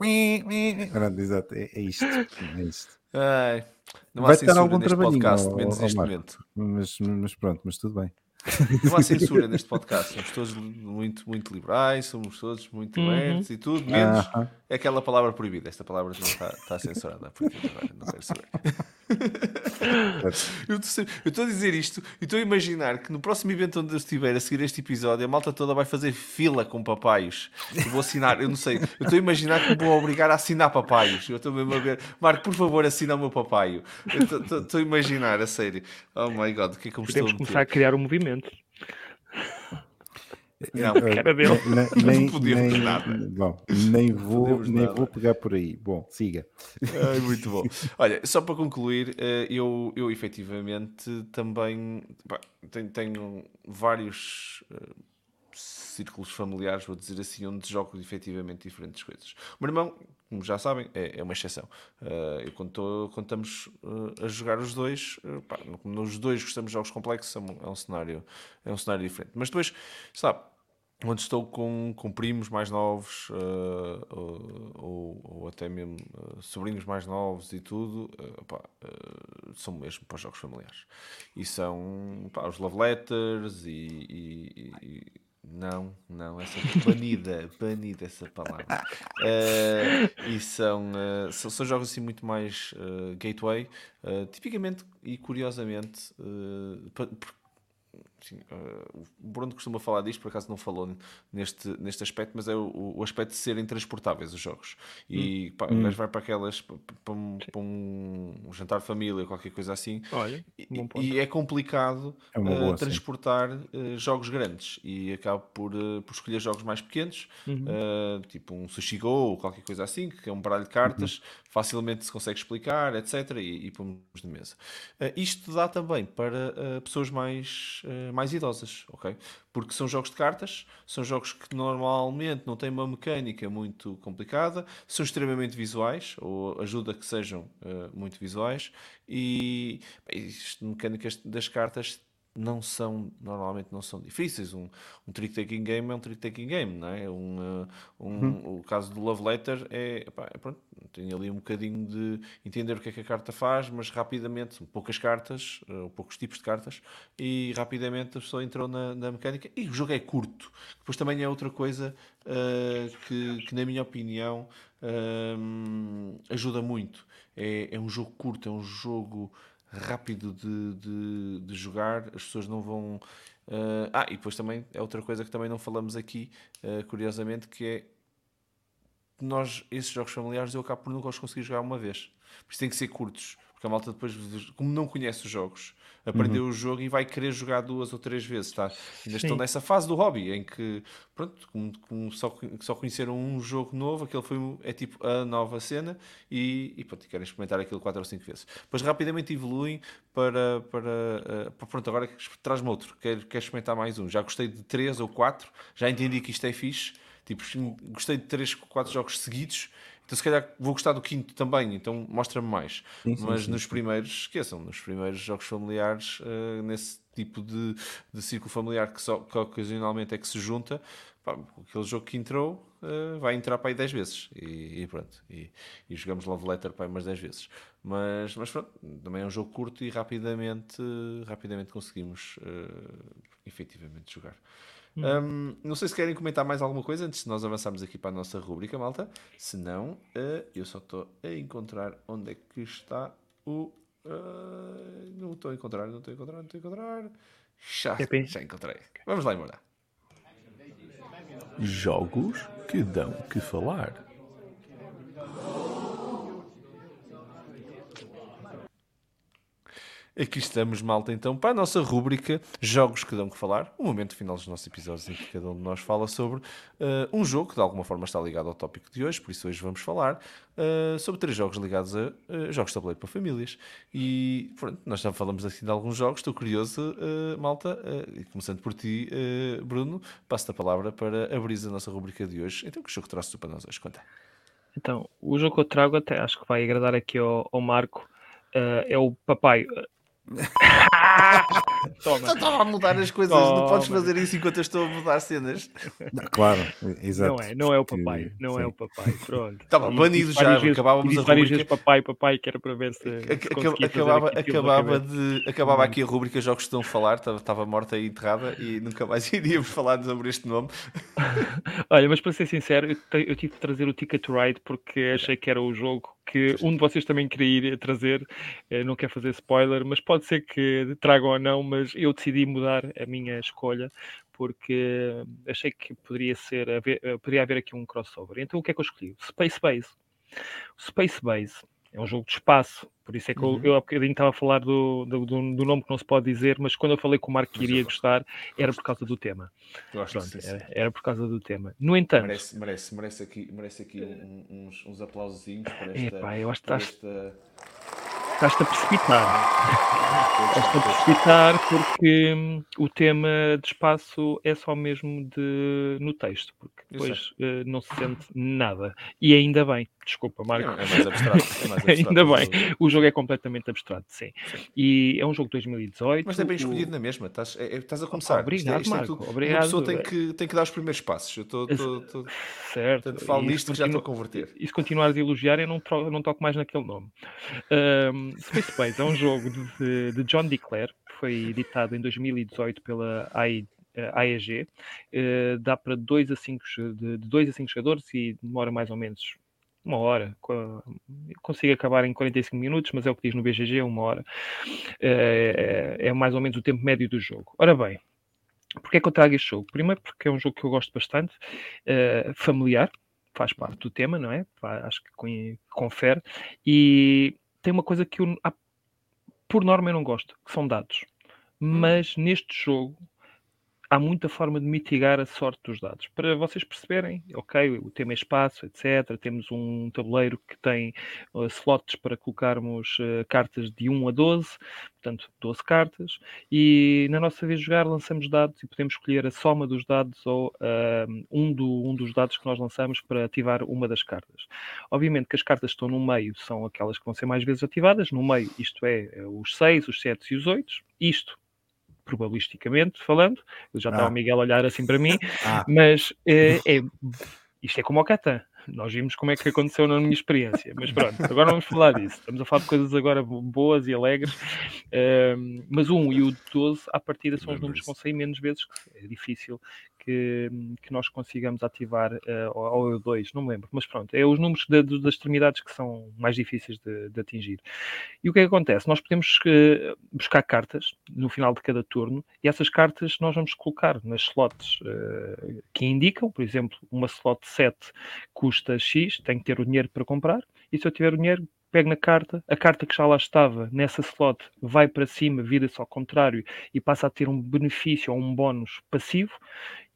exato, é, é isto. É isto. Ai, não vai ter algum trabalhinho podcast, menos neste momento. Mas, mas pronto, mas tudo bem. Não há censura neste podcast. Somos todos muito, muito liberais, somos todos muito uhum. abertos e tudo, menos é aquela palavra proibida. Esta palavra não está, está censurada. Porque não quero saber. eu estou a dizer isto e estou a imaginar que no próximo evento onde eu estiver a seguir este episódio, a malta toda vai fazer fila com papaios. Eu vou assinar, eu não sei, eu estou a imaginar que me vou obrigar a assinar papaios. Eu estou mesmo a ver, Marco, por favor, assina o meu papaio. Estou a imaginar, a sério. Oh my god, o que é que eu me estou a começar a criar um movimento. Não, cara dele. Nem, não nem, nada. Bom, nem vou, nem vou pegar por aí. Bom, siga. Ai, muito bom. Olha, só para concluir, eh, eu, eu efetivamente também tenho, tenho vários eh, círculos familiares, vou dizer assim, onde jogo efetivamente diferentes coisas. O meu irmão, como já sabem, é, é uma exceção. Uh, quando, tô, quando estamos uh, a jogar os dois, uh, nos dois gostamos de jogos complexos, é um, é um, cenário, é um cenário diferente. Mas depois, sabe, onde estou com, com primos mais novos ou, ou, ou, até mesmo sobrinhos mais novos e tudo, pá, são mesmo para os jogos familiares. E são pá, os love letters e, e, e não, não, essa banida, banida essa palavra. Uh, e são, uh, são, são, jogos assim muito mais uh, gateway, tipicamente e curiosamente, Sim, uh, o Bruno costuma falar disto, por acaso não falou neste, neste aspecto, mas é o, o aspecto de serem transportáveis os jogos. E hum. pá, hum. vai para aquelas para um, para um, jantar de família, qualquer coisa assim. Olha, e, e, é complicado é boa, uh, transportar uh, jogos grandes e acabo por, por escolher jogos mais pequenos, uhum. tipo um Sushi Go ou qualquer coisa assim, que é um baralho de cartas, uhum. facilmente se consegue explicar, etc. E, e pomos de mesa. isto dá também para pessoas mais mais idosas, ok? Porque são jogos de cartas, são jogos que normalmente não têm uma mecânica muito complicada, são extremamente visuais, ou ajuda que sejam uh, muito visuais, e as mecânicas das cartas não são, normalmente não são difíceis. Um, um trick-taking game é um trick-taking game, não é? Um, uh, um, uhum. O caso do Love Letter é, epá, é pronto, tem ali um bocadinho de entender o que é que a carta faz, mas rapidamente, são poucas cartas, uh, poucos tipos de cartas, e rapidamente a pessoa entrou na, na mecânica. E o jogo é curto. Depois também é outra coisa uh, que, que, na minha opinião, uh, ajuda muito. É, é um jogo curto, é um jogo rápido de, de, de jogar, as pessoas não vão. Uh, ah, e depois também é outra coisa que também não falamos aqui, uh, curiosamente, que é nós, esses jogos familiares, eu acabo por nunca os conseguir jogar uma vez. Por isso tem que ser curtos. A malta depois, como não conhece os jogos, aprendeu uhum. o jogo e vai querer jogar duas ou três vezes, tá? Ainda estão nessa fase do hobby, em que, pronto, como, como só, só conheceram um jogo novo, aquele foi, é tipo a nova cena e, e pronto, querem experimentar aquilo quatro ou cinco vezes. Depois rapidamente evoluem para, para, para pronto, agora traz-me outro, quero, quero experimentar mais um. Já gostei de três ou quatro, já entendi que isto é fixe, tipo, gostei de três, quatro jogos seguidos então, se calhar vou gostar do quinto também, então mostra-me mais. Sim, sim, Mas sim, nos primeiros, esqueçam, nos primeiros jogos familiares, uh, nesse tipo de, de círculo familiar que, só, que ocasionalmente é que se junta, pá, aquele jogo que entrou uh, vai entrar para aí 10 vezes e, e pronto. E, e, jogamos Love Letter para aí umas 10 vezes. Mas, mas pronto, também é um jogo curto e rapidamente, rapidamente conseguimos uh, efetivamente jogar. Um, não sei se querem comentar mais alguma coisa antes de nós avançarmos aqui para a nossa rubrica, malta. Se não, uh, eu só estou a encontrar onde é que está o. Uh, não estou a encontrar, não estou a encontrar, não estou a encontrar. Já, já encontrei. Vamos lá embora. Jogos que dão que falar. Aqui estamos, malta, então, para a nossa rúbrica Jogos que dão que falar, o momento final dos nossos episódios em que cada um de nós fala sobre uh, um jogo que de alguma forma está ligado ao tópico de hoje, por isso hoje vamos falar uh, sobre três jogos ligados a uh, jogos de tabuleiro para famílias. E pronto, nós já falamos aqui de alguns jogos, estou curioso, malta, e começando por ti, Bruno, passo-te a palavra para abrir a nossa rúbrica de hoje. Então, que jogo trouxe tu para nós hoje? Conta. Então, o jogo que eu trago até acho que vai agradar aqui ao, ao Marco. é o Papai Toma. Estava a mudar as coisas, Toma. não podes fazer isso enquanto eu estou a mudar cenas. Claro, exato. Não é, não é o papai, não Sim. é o papai, pronto. Estava banido já, vezes, acabávamos a várias vezes papai, papai, que era para ver se, se acabava, acabava, de, acabava aqui a rubrica Jogos que estão a falar, estava, estava morta e enterrada e nunca mais iríamos falar sobre este nome. Olha, mas para ser sincero, eu, eu tive de trazer o Ticket to Ride porque achei que era o jogo que um de vocês também queria ir trazer, eh, não quer fazer spoiler, mas pode ser que tragam ou não, mas eu decidi mudar a minha escolha porque achei que poderia ser haver, eh, poderia haver aqui um crossover. Então o que é que eu escolhi? Space Base. Space Base é um jogo de espaço, por isso é que uhum. eu, eu há bocadinho estava a falar do, do, do, nome que não se pode dizer, mas quando eu falei com o Marco que iria gostar, era por causa do tema. Pronto, era, era, por causa do tema. No entanto. Merece, merece, merece aqui, merece aqui uns, uns aplausozinhos para esta. Epá, eu acho que estás, esta... estás-te a precipitar. estás-te a precipitar porque hum, o tema de espaço é só mesmo de, no texto, porque depois uh, não se sente nada. E ainda bem. Desculpa, Marco. É, é mais abstrato. É mais abstrato Ainda bem. O jogo é completamente abstrato, sim. sim. E é um jogo de 2018. Mas é bem escolhido o... na mesma. Estás, é, é estás a começar. Obrigado, isto é, isto Marco. Obrigado. Uma pessoa tem que, tem que dar os primeiros passos. Eu estou. Certo. Portanto, falo nisto que já estou a converter. E se continuares a elogiar, eu não, não toco mais naquele nome. Um, Space Base é um jogo de, de John DeClaire, que foi editado em 2018 pela AI AEG, uh, dá para 2 a 5 de 2 a 5 jogadores e demora mais ou menos uma hora. Consigo acabar em 45 minutos, mas é o que diz no BGG, uma hora. É, é mais ou menos o tempo médio do jogo. Ora bem, Porquê é que eu trago este jogo? Primeiro porque é um jogo que eu gosto bastante, uh, familiar, faz parte do tema, não é? Acho que confere. E tem uma coisa que eu, por norma, eu não gosto, que são dados. Hum. Mas neste jogo há muita forma de mitigar a sorte dos dados. Para vocês perceberem, ok, o tema é espaço, etc. Temos um tabuleiro que tem uh, slots para colocarmos uh, cartas de 1 a 12, portanto, 12 cartas, e na nossa vez de jogar lançamos dados e podemos escolher a soma dos dados ou uh, um, do, um dos dados que nós lançamos para ativar uma das cartas. Obviamente que as cartas que estão no meio são aquelas que vão ser mais vezes ativadas, no meio isto é, é os 6, os 7 e os 8, isto probabilisticamente falando, eu já ah. estava o Miguel a olhar assim para mim, ah. mas é, é, isto é como o Catan. Nós vimos como é que aconteceu na minha experiência, mas pronto, agora vamos falar disso. Estamos a falar de coisas agora boas e alegres, uh, mas 1 e o 12, à partida, são os números que vão sair menos vezes, que é difícil que, que nós consigamos ativar, uh, ou o 2, não me lembro, mas pronto, é os números de, de, das extremidades que são mais difíceis de, de, atingir. E o que é que acontece? Nós podemos uh, buscar cartas no final de cada turno e essas cartas nós vamos colocar nas slots uh, que indicam, por exemplo, uma slot 7 custa X, tem que ter o dinheiro para comprar, e se eu tiver o dinheiro, pego na carta, a carta que já lá estava nessa slot vai para cima, vira-se ao contrário e passa a ter um benefício ou um bónus passivo.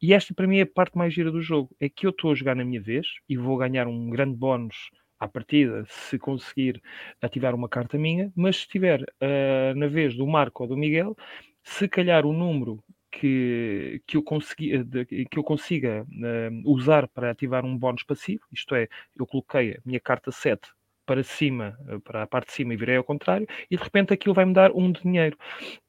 E esta para mim é a parte mais gira do jogo. É que eu estou a jogar na minha vez e vou ganhar um grande bónus à partida se conseguir ativar uma carta minha, mas se estiver uh, na vez do Marco ou do Miguel, se calhar o número que, que, eu, consegui, de, que eu consiga uh, usar para ativar um bónus passivo, isto é, eu coloquei a minha carta 7 para cima, eh, para a parte de cima e virei ao contrário, e de repente aquilo vai-me dar um dinheiro.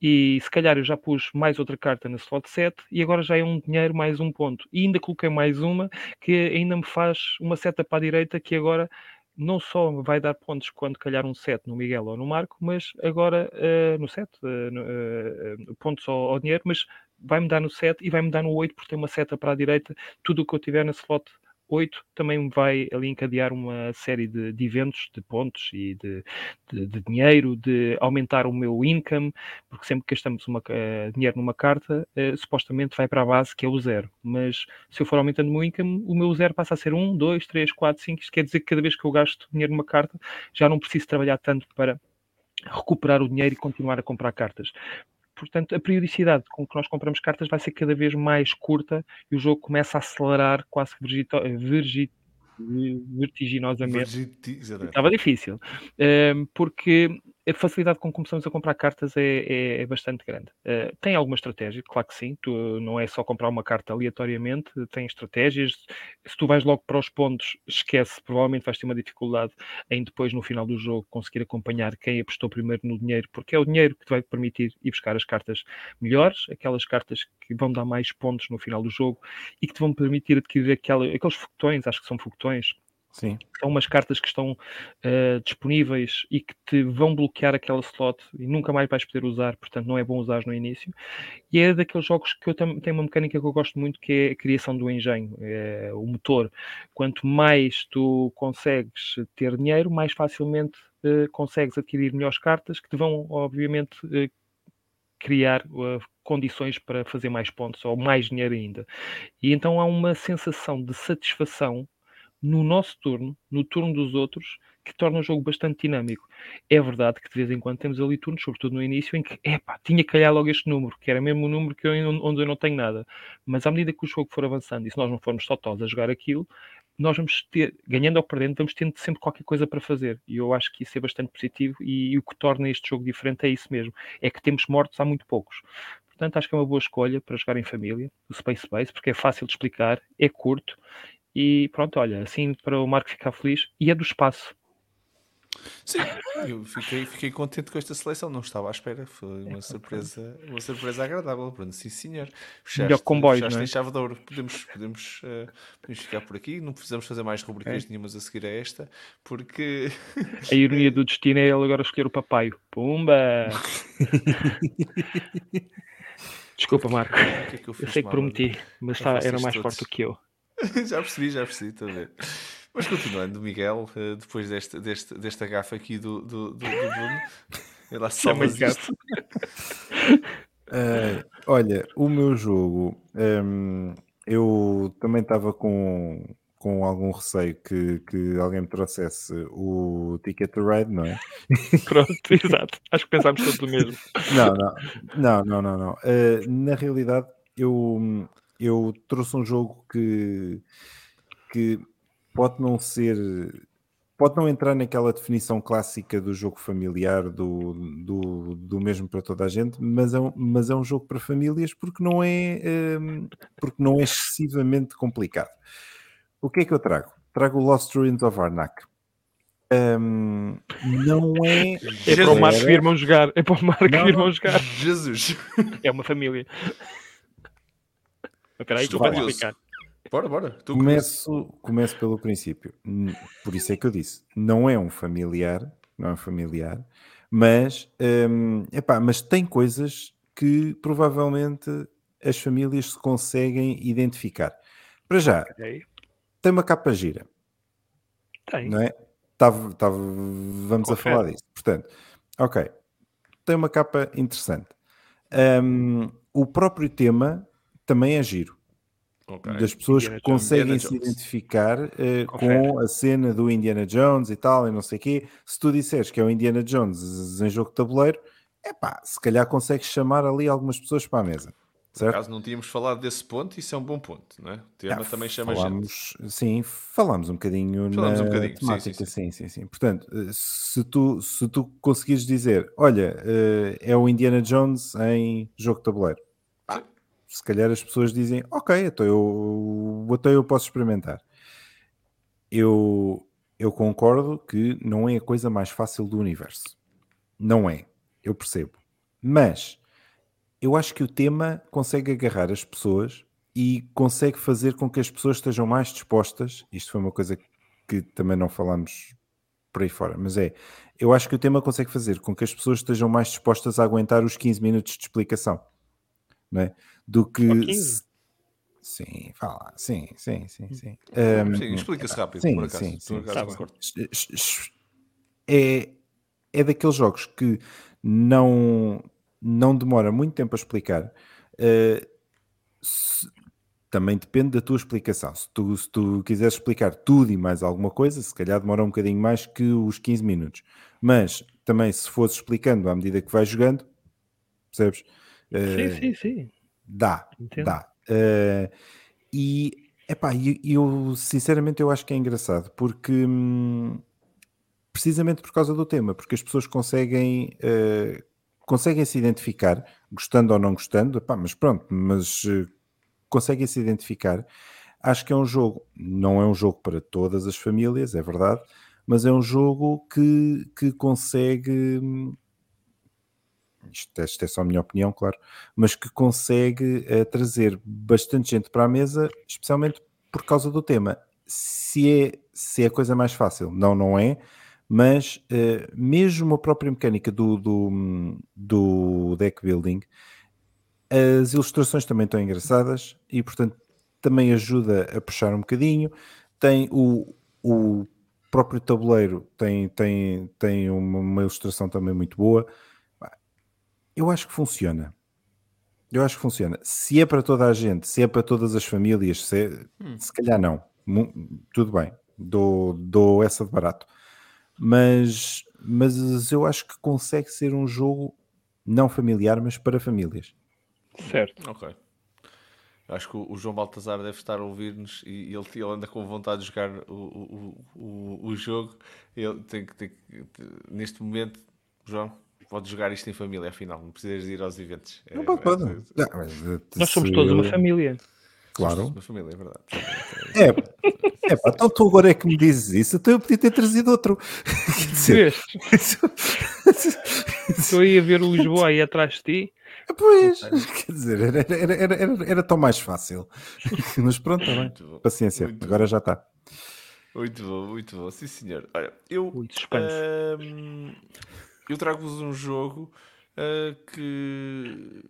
E se calhar eu já pus mais outra carta na slot 7 e agora já é um dinheiro mais um ponto. E ainda coloquei mais uma que ainda me faz uma seta para a direita que agora não só vai dar pontos quando calhar um 7 no Miguel ou no Marco, mas agora uh, no 7, uh, uh, pontos ao, ao, dinheiro, mas vai-me dar no 7 e vai-me dar no 8 porque tem uma seta para a direita, tudo o que eu tiver na slot 8 também vai ali encadear uma série de, de eventos, de pontos e de, de, de, dinheiro, de aumentar o meu income, porque sempre que gastamos uma, uh, dinheiro numa carta, uh, supostamente vai para a base que é o zero. Mas se eu for aumentando o meu income, o meu zero passa a ser 1, 2, 3, 4, 5. Isto quer dizer que cada vez que eu gasto dinheiro numa carta, já não preciso trabalhar tanto para recuperar o dinheiro e continuar a comprar cartas portanto, a periodicidade com que nós compramos cartas vai ser cada vez mais curta e o jogo começa a acelerar quase vergi vertiginosamente. Estava difícil. Um, porque a facilidade com que começamos a comprar cartas é, é, é bastante grande. Uh, tem alguma estratégia, claro que sim. Tu, não é só comprar uma carta aleatoriamente, tem estratégias. Se tu vais logo para os pontos, esquece, provavelmente vais ter uma dificuldade em depois, no final do jogo, conseguir acompanhar quem apostou primeiro no dinheiro, porque é o dinheiro que te vai permitir ir buscar as cartas melhores, aquelas cartas que vão dar mais pontos no final do jogo e que te vão permitir adquirir aquela, aqueles foguetões, acho que são foguetões, Sim. São umas cartas que estão uh, disponíveis e que te vão bloquear aquela slot e nunca mais vais poder usar, portanto não é bom usar no início. E é daqueles jogos que eu tenho uma mecânica que eu gosto muito que é a criação do engenho, é o motor. Quanto mais tu consegues ter dinheiro, mais facilmente uh, consegues adquirir melhores cartas que te vão, obviamente, uh, criar condições para fazer mais pontos ou mais dinheiro ainda. E então há uma sensação de satisfação no nosso turno, no turno dos outros, que torna o jogo bastante dinâmico. É verdade que de vez em quando temos ali turnos, sobretudo no início, em que, epá, tinha que calhar logo este número, que era mesmo o número que eu, onde eu não tenho nada. Mas à medida que o jogo for avançando, e se nós não formos só a jogar aquilo, nós vamos ter, ganhando ou perdendo, vamos tendo sempre qualquer coisa para fazer. E eu acho que isso é bastante positivo e, e o que torna este jogo diferente é isso mesmo. É que temos mortos há muito poucos. Portanto, acho que é uma boa escolha para jogar em família, o Space Base, porque é fácil de explicar, é curto e pronto, olha, assim para o Marco ficar feliz. E é do espaço. Sim, eu fiquei, fiquei contente com esta seleção, não estava à espera, foi uma surpresa, uma surpresa agradável. Pronto, sim, senhor. Fechaste, Melhor comboio, fechaste não é? chave de ouro. Podemos, podemos, uh, podemos ficar por aqui, não precisamos fazer mais rubricas é. nenhumas a seguir a esta, porque. A ironia do destino é ele agora escolher o papaio. Pumba! Desculpa, Marco. Que é que eu, eu, sei que prometi, mas está, era mais todos. forte do que eu. já percebi, já percebi, estou a ver. Mas continuando, Miguel, eh, depois desta, desta, desta gafa aqui do, do, do, do Bruno, ele lá salvas isto. Uh, olha, o meu jogo, um, ehm, eu também estava com, com algum receio que, que alguém me trouxesse o Ticket to Ride, não é? Pronto, exato. Acho que pensámos todos o mesmo. Não, não, não, não, não. não. Uh, na realidade, eu, eu trouxe um jogo que, que pode não ser. Pode não entrar naquela definição clássica do jogo familiar, do, do, do mesmo para toda a gente, mas é, um, mas é um jogo para famílias porque não é, um, porque não é excessivamente complicado. O que é que eu trago? Trago o Lost Ruins of Arnak. Um, não é. É para o Marco e irmão jogar. É para o Marco e irmão jogar. Jesus! É uma família. Espera aí, Estou explicar. Bora, bora. Tu começo, começo pelo princípio. Por isso é que eu disse. Não é um familiar, não é um familiar, mas, hum, epá, mas tem coisas que provavelmente as famílias se conseguem identificar. Para já, okay. tem uma capa gira. Tem. Não é? Tava, tava, vamos a falar disso. Portanto, ok. Tem uma capa interessante. Um, o próprio tema também é giro. Okay. Das pessoas Indiana que conseguem se identificar uh, com a cena do Indiana Jones e tal, e não sei o quê. Se tu disseres que é o Indiana Jones em jogo de tabuleiro, é pá, se calhar consegues chamar ali algumas pessoas para a mesa. Certo? Por acaso não tínhamos falado desse ponto, isso é um bom ponto, não é? O tema ah, também chama falamos, gente. Sim, falámos um bocadinho falamos na um bocadinho. temática, sim sim, sim sim, sim, Portanto, eh, se tu, se tu conseguires dizer, olha, uh, é o Indiana Jones em jogo de tabuleiro, se calhar as pessoas dizem, ok, então eu, então eu posso experimentar. Eu, eu concordo que não é a coisa mais fácil do universo. Não é, eu percebo. Mas eu acho que o tema consegue agarrar as pessoas e consegue fazer com que as pessoas estejam mais dispostas. Isto foi uma coisa que também não falamos por aí fora, mas é, eu acho que o tema consegue fazer com que as pessoas estejam mais dispostas a aguentar os 15 minutos de explicação, não é? do que. Sim, fala, sim, sim, sim, sim. Um, sim Explica-se rápido, sim, por acaso. Sim, sim, é, é daqueles jogos que não, não demora muito tempo a explicar. Uh, se, também depende da tua explicação. Se tu, se tu quiseres explicar tudo e mais alguma coisa, se calhar demora um bocadinho mais que os 15 minutos. Mas também, se fosse explicando à medida que vais jogando, percebes? Sim, uh, sim, sim. Dá, Entendo. dá. Uh, e epá, eu, eu sinceramente eu acho que é engraçado porque hum, precisamente por causa do tema, porque as pessoas conseguem uh, conseguem se identificar, gostando ou não gostando, mas pronto, mas uh, conseguem se identificar. Acho que é um jogo, não é um jogo para todas as famílias, é verdade, mas é um jogo que, que consegue hum, isto, esta é só a minha opinião, claro, mas que consegue uh, trazer bastante gente para a mesa, especialmente por causa do tema. se é, se é a coisa mais fácil. Não, não é. Mas uh, mesmo a própria mecânica do, do, do deck building, as ilustrações também estão engraçadas e, portanto, também ajuda a puxar um bocadinho. Tem o, o próprio tabuleiro tem, tem, tem uma, uma ilustração também muito boa. Eu acho que funciona. Eu acho que funciona. Se é para toda a gente, se é para todas as famílias, se, é, hum. se calhar não. Tudo bem, dou, dou essa de barato. Mas, mas eu acho que consegue ser um jogo não familiar, mas para famílias. Certo. Ok. Acho que o João Baltazar deve estar a ouvir-nos e ele, ele, anda com vontade de jogar o, o, o, o jogo. Ele tem que, tem que, neste momento, João, pode jogar isto em família, afinal, não precisas ir aos eventos. Não, é, pode, pode. É, não, mas, eh, Nós somos todos uma família. Claro. Uma família, é verdade. É, é pá, então tu agora é que me dizes isso, então eu podia ter trazido outro. Dizer... Estou aí a ver o Lisboa aí atrás de ti. Pois, quer dizer, era, era, era, era, era tão mais fácil. Mas pronto, tá bem. Paciência, muito agora bom. já está. Muito bom, muito bom. Sim, senhor. Olha, eu, eu trago-vos um jogo uh, que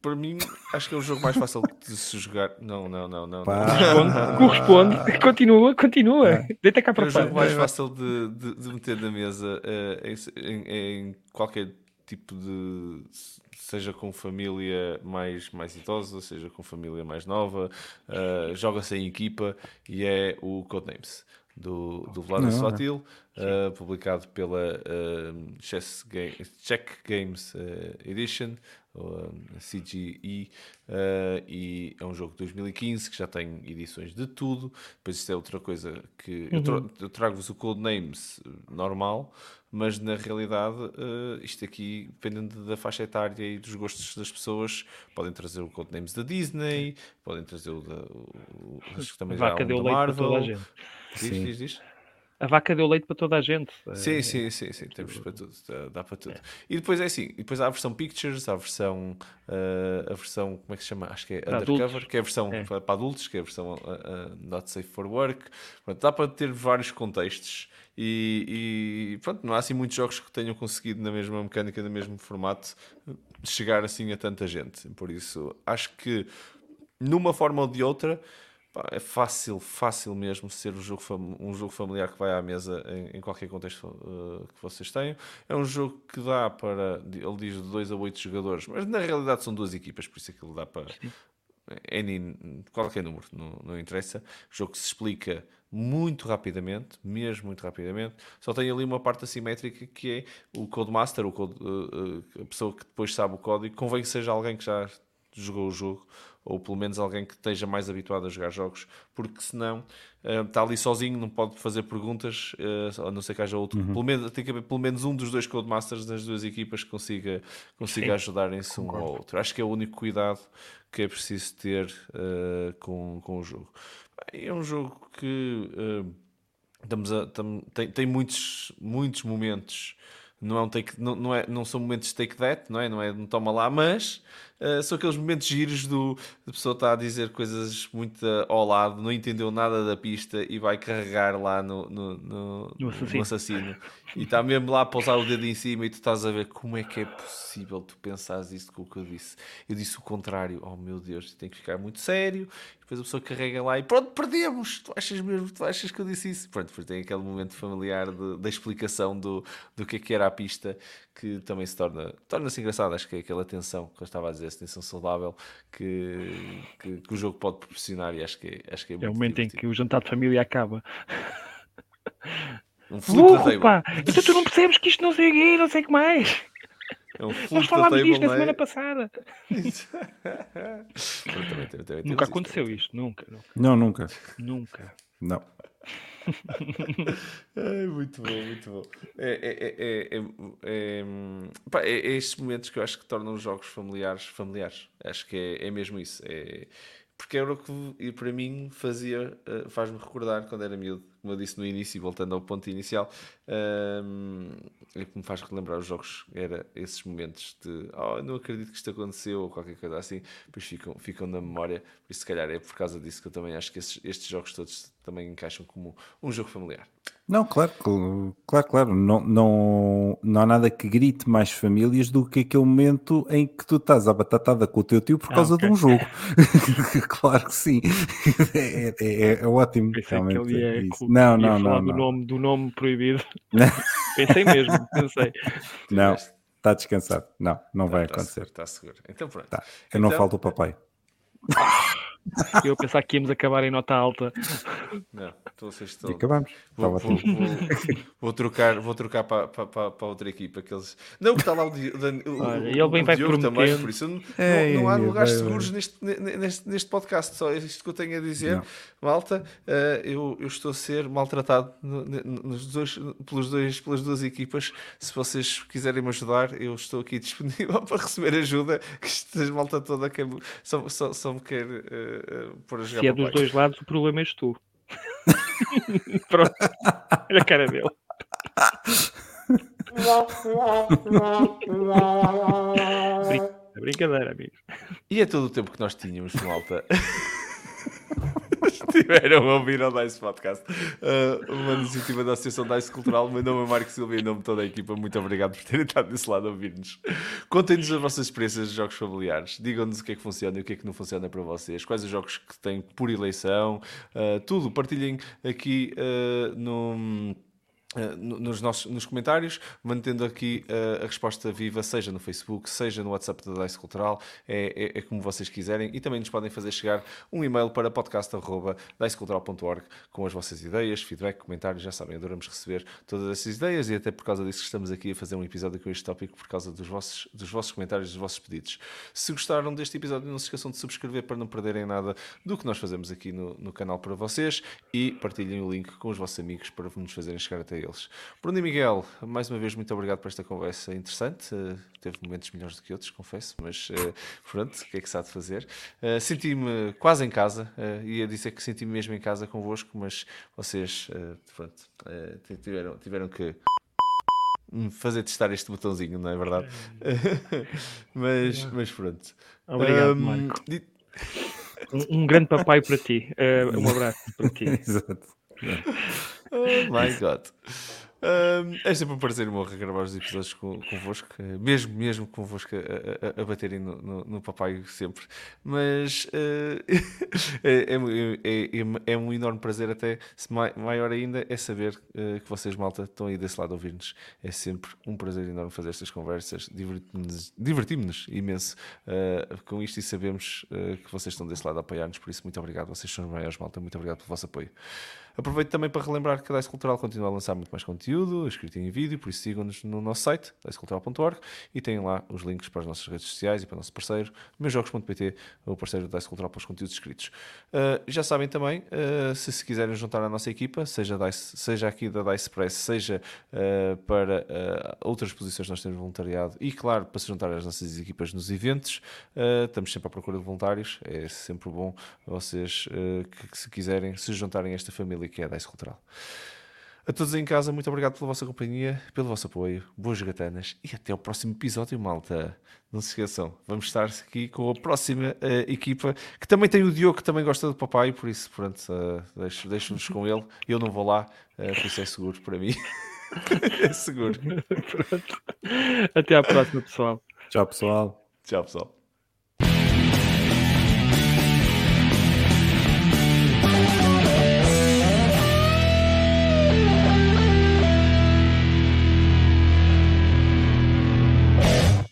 para mim acho que é o jogo mais fácil de se jogar. Não, não, não, não. Corresponde, corresponde. Continua, continua. É. Deita cá para É o jogo mais fácil de, de, de meter na mesa uh, em, em, qualquer tipo de. Seja com família mais, mais idosa, seja com família mais nova, uh, joga-se em equipa e é o Codenames do, do Vlad Sotil, uh, publicado pela uh, Chess Game, Czech Games uh, Edition, CGE, e é um jogo de 2015 que já tem edições de tudo. Depois, isto é outra coisa que uhum. eu, trago-vos o Codenames normal, mas na realidade, isto aqui, dependendo da faixa etária e dos gostos das pessoas, podem trazer o Codenames da Disney, podem trazer o da. O, acho que também Vaca já há um da Marvel. Diz, Sim. diz, diz. A vaca deu leite para toda a gente. Sim, sim, sim, sim. Temos para tudo, dá para tudo. É. E depois é assim, depois há a versão Pictures, há a versão, uh, a versão, como é que se chama? Acho que é para Undercover, adultos. que é a versão é. para adultos, que é a versão uh, uh, Not Safe for Work. Pronto, dá para ter vários contextos e, e, pronto, não há assim muitos jogos que tenham conseguido na mesma mecânica, no mesmo formato, chegar assim a tanta gente. Por isso, acho que numa forma ou de outra é fácil, fácil mesmo ser um jogo, um jogo familiar que vai à mesa em, em qualquer contexto uh, que vocês tenham. É um jogo que dá para, ele diz de 2 a 8 jogadores, mas na realidade são duas equipas, por isso é que ele dá para N, qualquer número, não, não interessa. Jogo que se explica muito rapidamente, mesmo muito rapidamente. Só tem ali uma parte assimétrica que é o Codemaster, o code, uh, uh, a pessoa que depois sabe o código. Convém que seja alguém que já jogou o jogo ou pelo menos alguém que esteja mais habituado a jogar jogos, porque senão uh, está ali sozinho, não pode fazer perguntas, uh, a não ser que haja outro. Uhum. Pelo menos, tem que haver pelo menos um dos dois Codemasters das duas equipas que consiga, consiga ajudarem-se um ao outro. Acho que é o único cuidado que é preciso ter uh, com, com o jogo. É um jogo que estamos a, tam, tem, tem muitos, muitos momentos não, é um take, não, não, é, não são momentos de take that, não é? Não é não toma lá, mas uh, são aqueles momentos giros do a pessoa está a dizer coisas muito ao lado, não entendeu nada da pista e vai carregar lá no, no, no, no assassino. No assassino. e está mesmo lá a pousar o dedo em cima e tu estás a ver como é que é possível tu pensares isso com o que eu disse. Eu disse o contrário, oh meu Deus, tem que ficar muito sério. Depois a pessoa carrega lá e pronto, perdemos. Tu achas mesmo, tu achas que eu disse isso? Pronto, depois tem aquele momento familiar da explicação do, do que é que era a pista que também se torna torna-se engraçado. Acho que é aquela tensão que eu estava a dizer, essa tensão saudável que, que, que o jogo pode proporcionar e acho que é, acho que é, é o momento divertido. em que o jantar de família acaba. Um flip pá! Então tu não percebes que isto não sei o quê, não sei o que mais. É um Nós falámos disto na é? semana passada. também, também, também nunca aconteceu isto, nunca, nunca. Não, nunca. Nunca. Não. é, muito bom, muito bom. É, é, é, é, estes momentos que eu acho que tornam os jogos familiares familiares. Acho que é, mesmo isso. É, porque era o que para mim fazia, faz-me recordar quando era miúdo como eu disse no início, voltando ao ponto inicial, um, é que me faz relembrar os jogos, era esses momentos de oh, não acredito que isto aconteceu, ou qualquer coisa assim, depois ficam, ficam na memória, por isso se calhar é por causa disso que eu também acho que esses, estes jogos todos também encaixam como um jogo familiar. Não, claro, claro, claro. Não, não, não há nada que grite mais famílias do que aquele momento em que tu estás à batatada com o teu tio por causa ah, okay. de um jogo. claro que sim. É, é, é, é ótimo. Realmente. que ele ia, não, não, não, do, não. Nome, do nome proibido. pensei mesmo, pensei. Não, está descansado. Não, não vai tá acontecer. Está seguro. Então pronto. Tá. Eu então... não falto o papai. Eu pensar que íamos acabar em nota alta. Não, então vocês estão. E acabamos. Vou, vou, vou, vou, trocar, vou trocar para, para, para outra equipa. Que eles... Não, que está lá o, o, Olha, ele bem vai Diogo também, por isso não, Ei, não, não há lugares vai, seguros neste, neste, neste podcast. Só isto que eu tenho a dizer, não. malta. Uh, eu, eu estou a ser maltratado nos dois, pelos dois, pelas duas equipas. Se vocês quiserem me ajudar, eu estou aqui disponível para receber ajuda. Que esta malta toda quer, só, só, só me quer. Uh, por jogar Se é dos dois lados, o problema és tu. Pronto. Olha a cara dele. Brincadeira, amigos. E é todo o tempo que nós tínhamos, malta estiveram a ouvir ao DICE Podcast, uh, uma iniciativa da Associação DICE Cultural. Meu nome é Marco Silva e em nome de toda a equipa, muito obrigado por terem estado desse lado a ouvir-nos. Contem-nos as vossas experiências de jogos familiares, digam-nos o que é que funciona e o que é que não funciona para vocês, quais os jogos que têm por eleição, uh, tudo. Partilhem aqui uh, no eh, nos, nossos, nos comentários, mantendo aqui uh, a resposta viva, seja no Facebook, seja no WhatsApp da Dice Cultural, é, é, é, como vocês quiserem, e também nos podem fazer chegar um e-mail para podcast.dicecultural.org com as vossas ideias, feedback, comentários, já sabem, adoramos receber todas essas ideias e até por causa disso estamos aqui a fazer um episódio com este tópico, por causa dos vossos, dos vossos comentários, dos vossos pedidos. Se gostaram deste episódio, não se esqueçam de subscrever para não perderem nada do que nós fazemos aqui no, no canal para vocês e partilhem o link com os vossos amigos para nos fazerem chegar até eles. Bruno e Miguel, mais uma vez, muito obrigado por esta conversa interessante. Uh, teve momentos melhores do que outros, confesso, mas uh, pronto, o que é que se há de fazer? Uh, senti-me quase em casa, ia dizer que senti-me mesmo em casa convosco, mas vocês pronto, tiveram, tiveram que fazer testar este botãozinho, não é verdade? mas, mas pronto. Obrigado, um, Marco. Um, um, grande papai para ti. um abraço para ti. Exato. Oh my God é sempre um prazer meu regravar os episódios com, convosco, mesmo, mesmo convosco a, a, a baterem no, no, no, papai sempre. Mas uh, é, é, é, é, um enorme prazer, até maior ainda, é saber uh, que vocês, malta, estão aí desse lado a ouvir-nos. É sempre um prazer enorme fazer estas conversas, divertimos-nos divertimos imenso uh, com isto e sabemos que vocês estão desse lado a apoiar-nos, por isso, muito obrigado. Vocês são os maiores, malta, muito obrigado pelo vosso apoio. Aproveito também para relembrar que a Dice Cultural continua a lançar muito mais conteúdo, escrito em vídeo, por isso sigam-nos no nosso site, dicecultural.org, e têm lá os links para as nossas redes sociais e para o nosso parceiro, meusjogos.pt, o parceiro da Dice Cultural para os conteúdos escritos. Uh, já sabem também, uh, se se quiserem juntar à nossa equipa, seja, Dice, seja aqui da Dice Press, seja uh, para outras posições nós temos voluntariado, e claro, para se juntar às nossas equipas nos eventos, estamos sempre à procura de voluntários, é sempre bom vocês que, que se quiserem se juntarem a esta família que é a DICE Cultural. A todos em casa, muito obrigado pela vossa companhia, pelo vosso apoio, boas gatanas e até o próximo episódio, malta. Não se esqueçam, vamos estar aqui com a próxima uh, equipa que também tem o Diogo que também gosta do papai, por isso, pronto, uh, deixo-nos deixo com ele. Eu não vou lá, uh, por isso é seguro para mim. é seguro. Até à próxima, pessoal. Tchau, pessoal. Tchau, pessoal.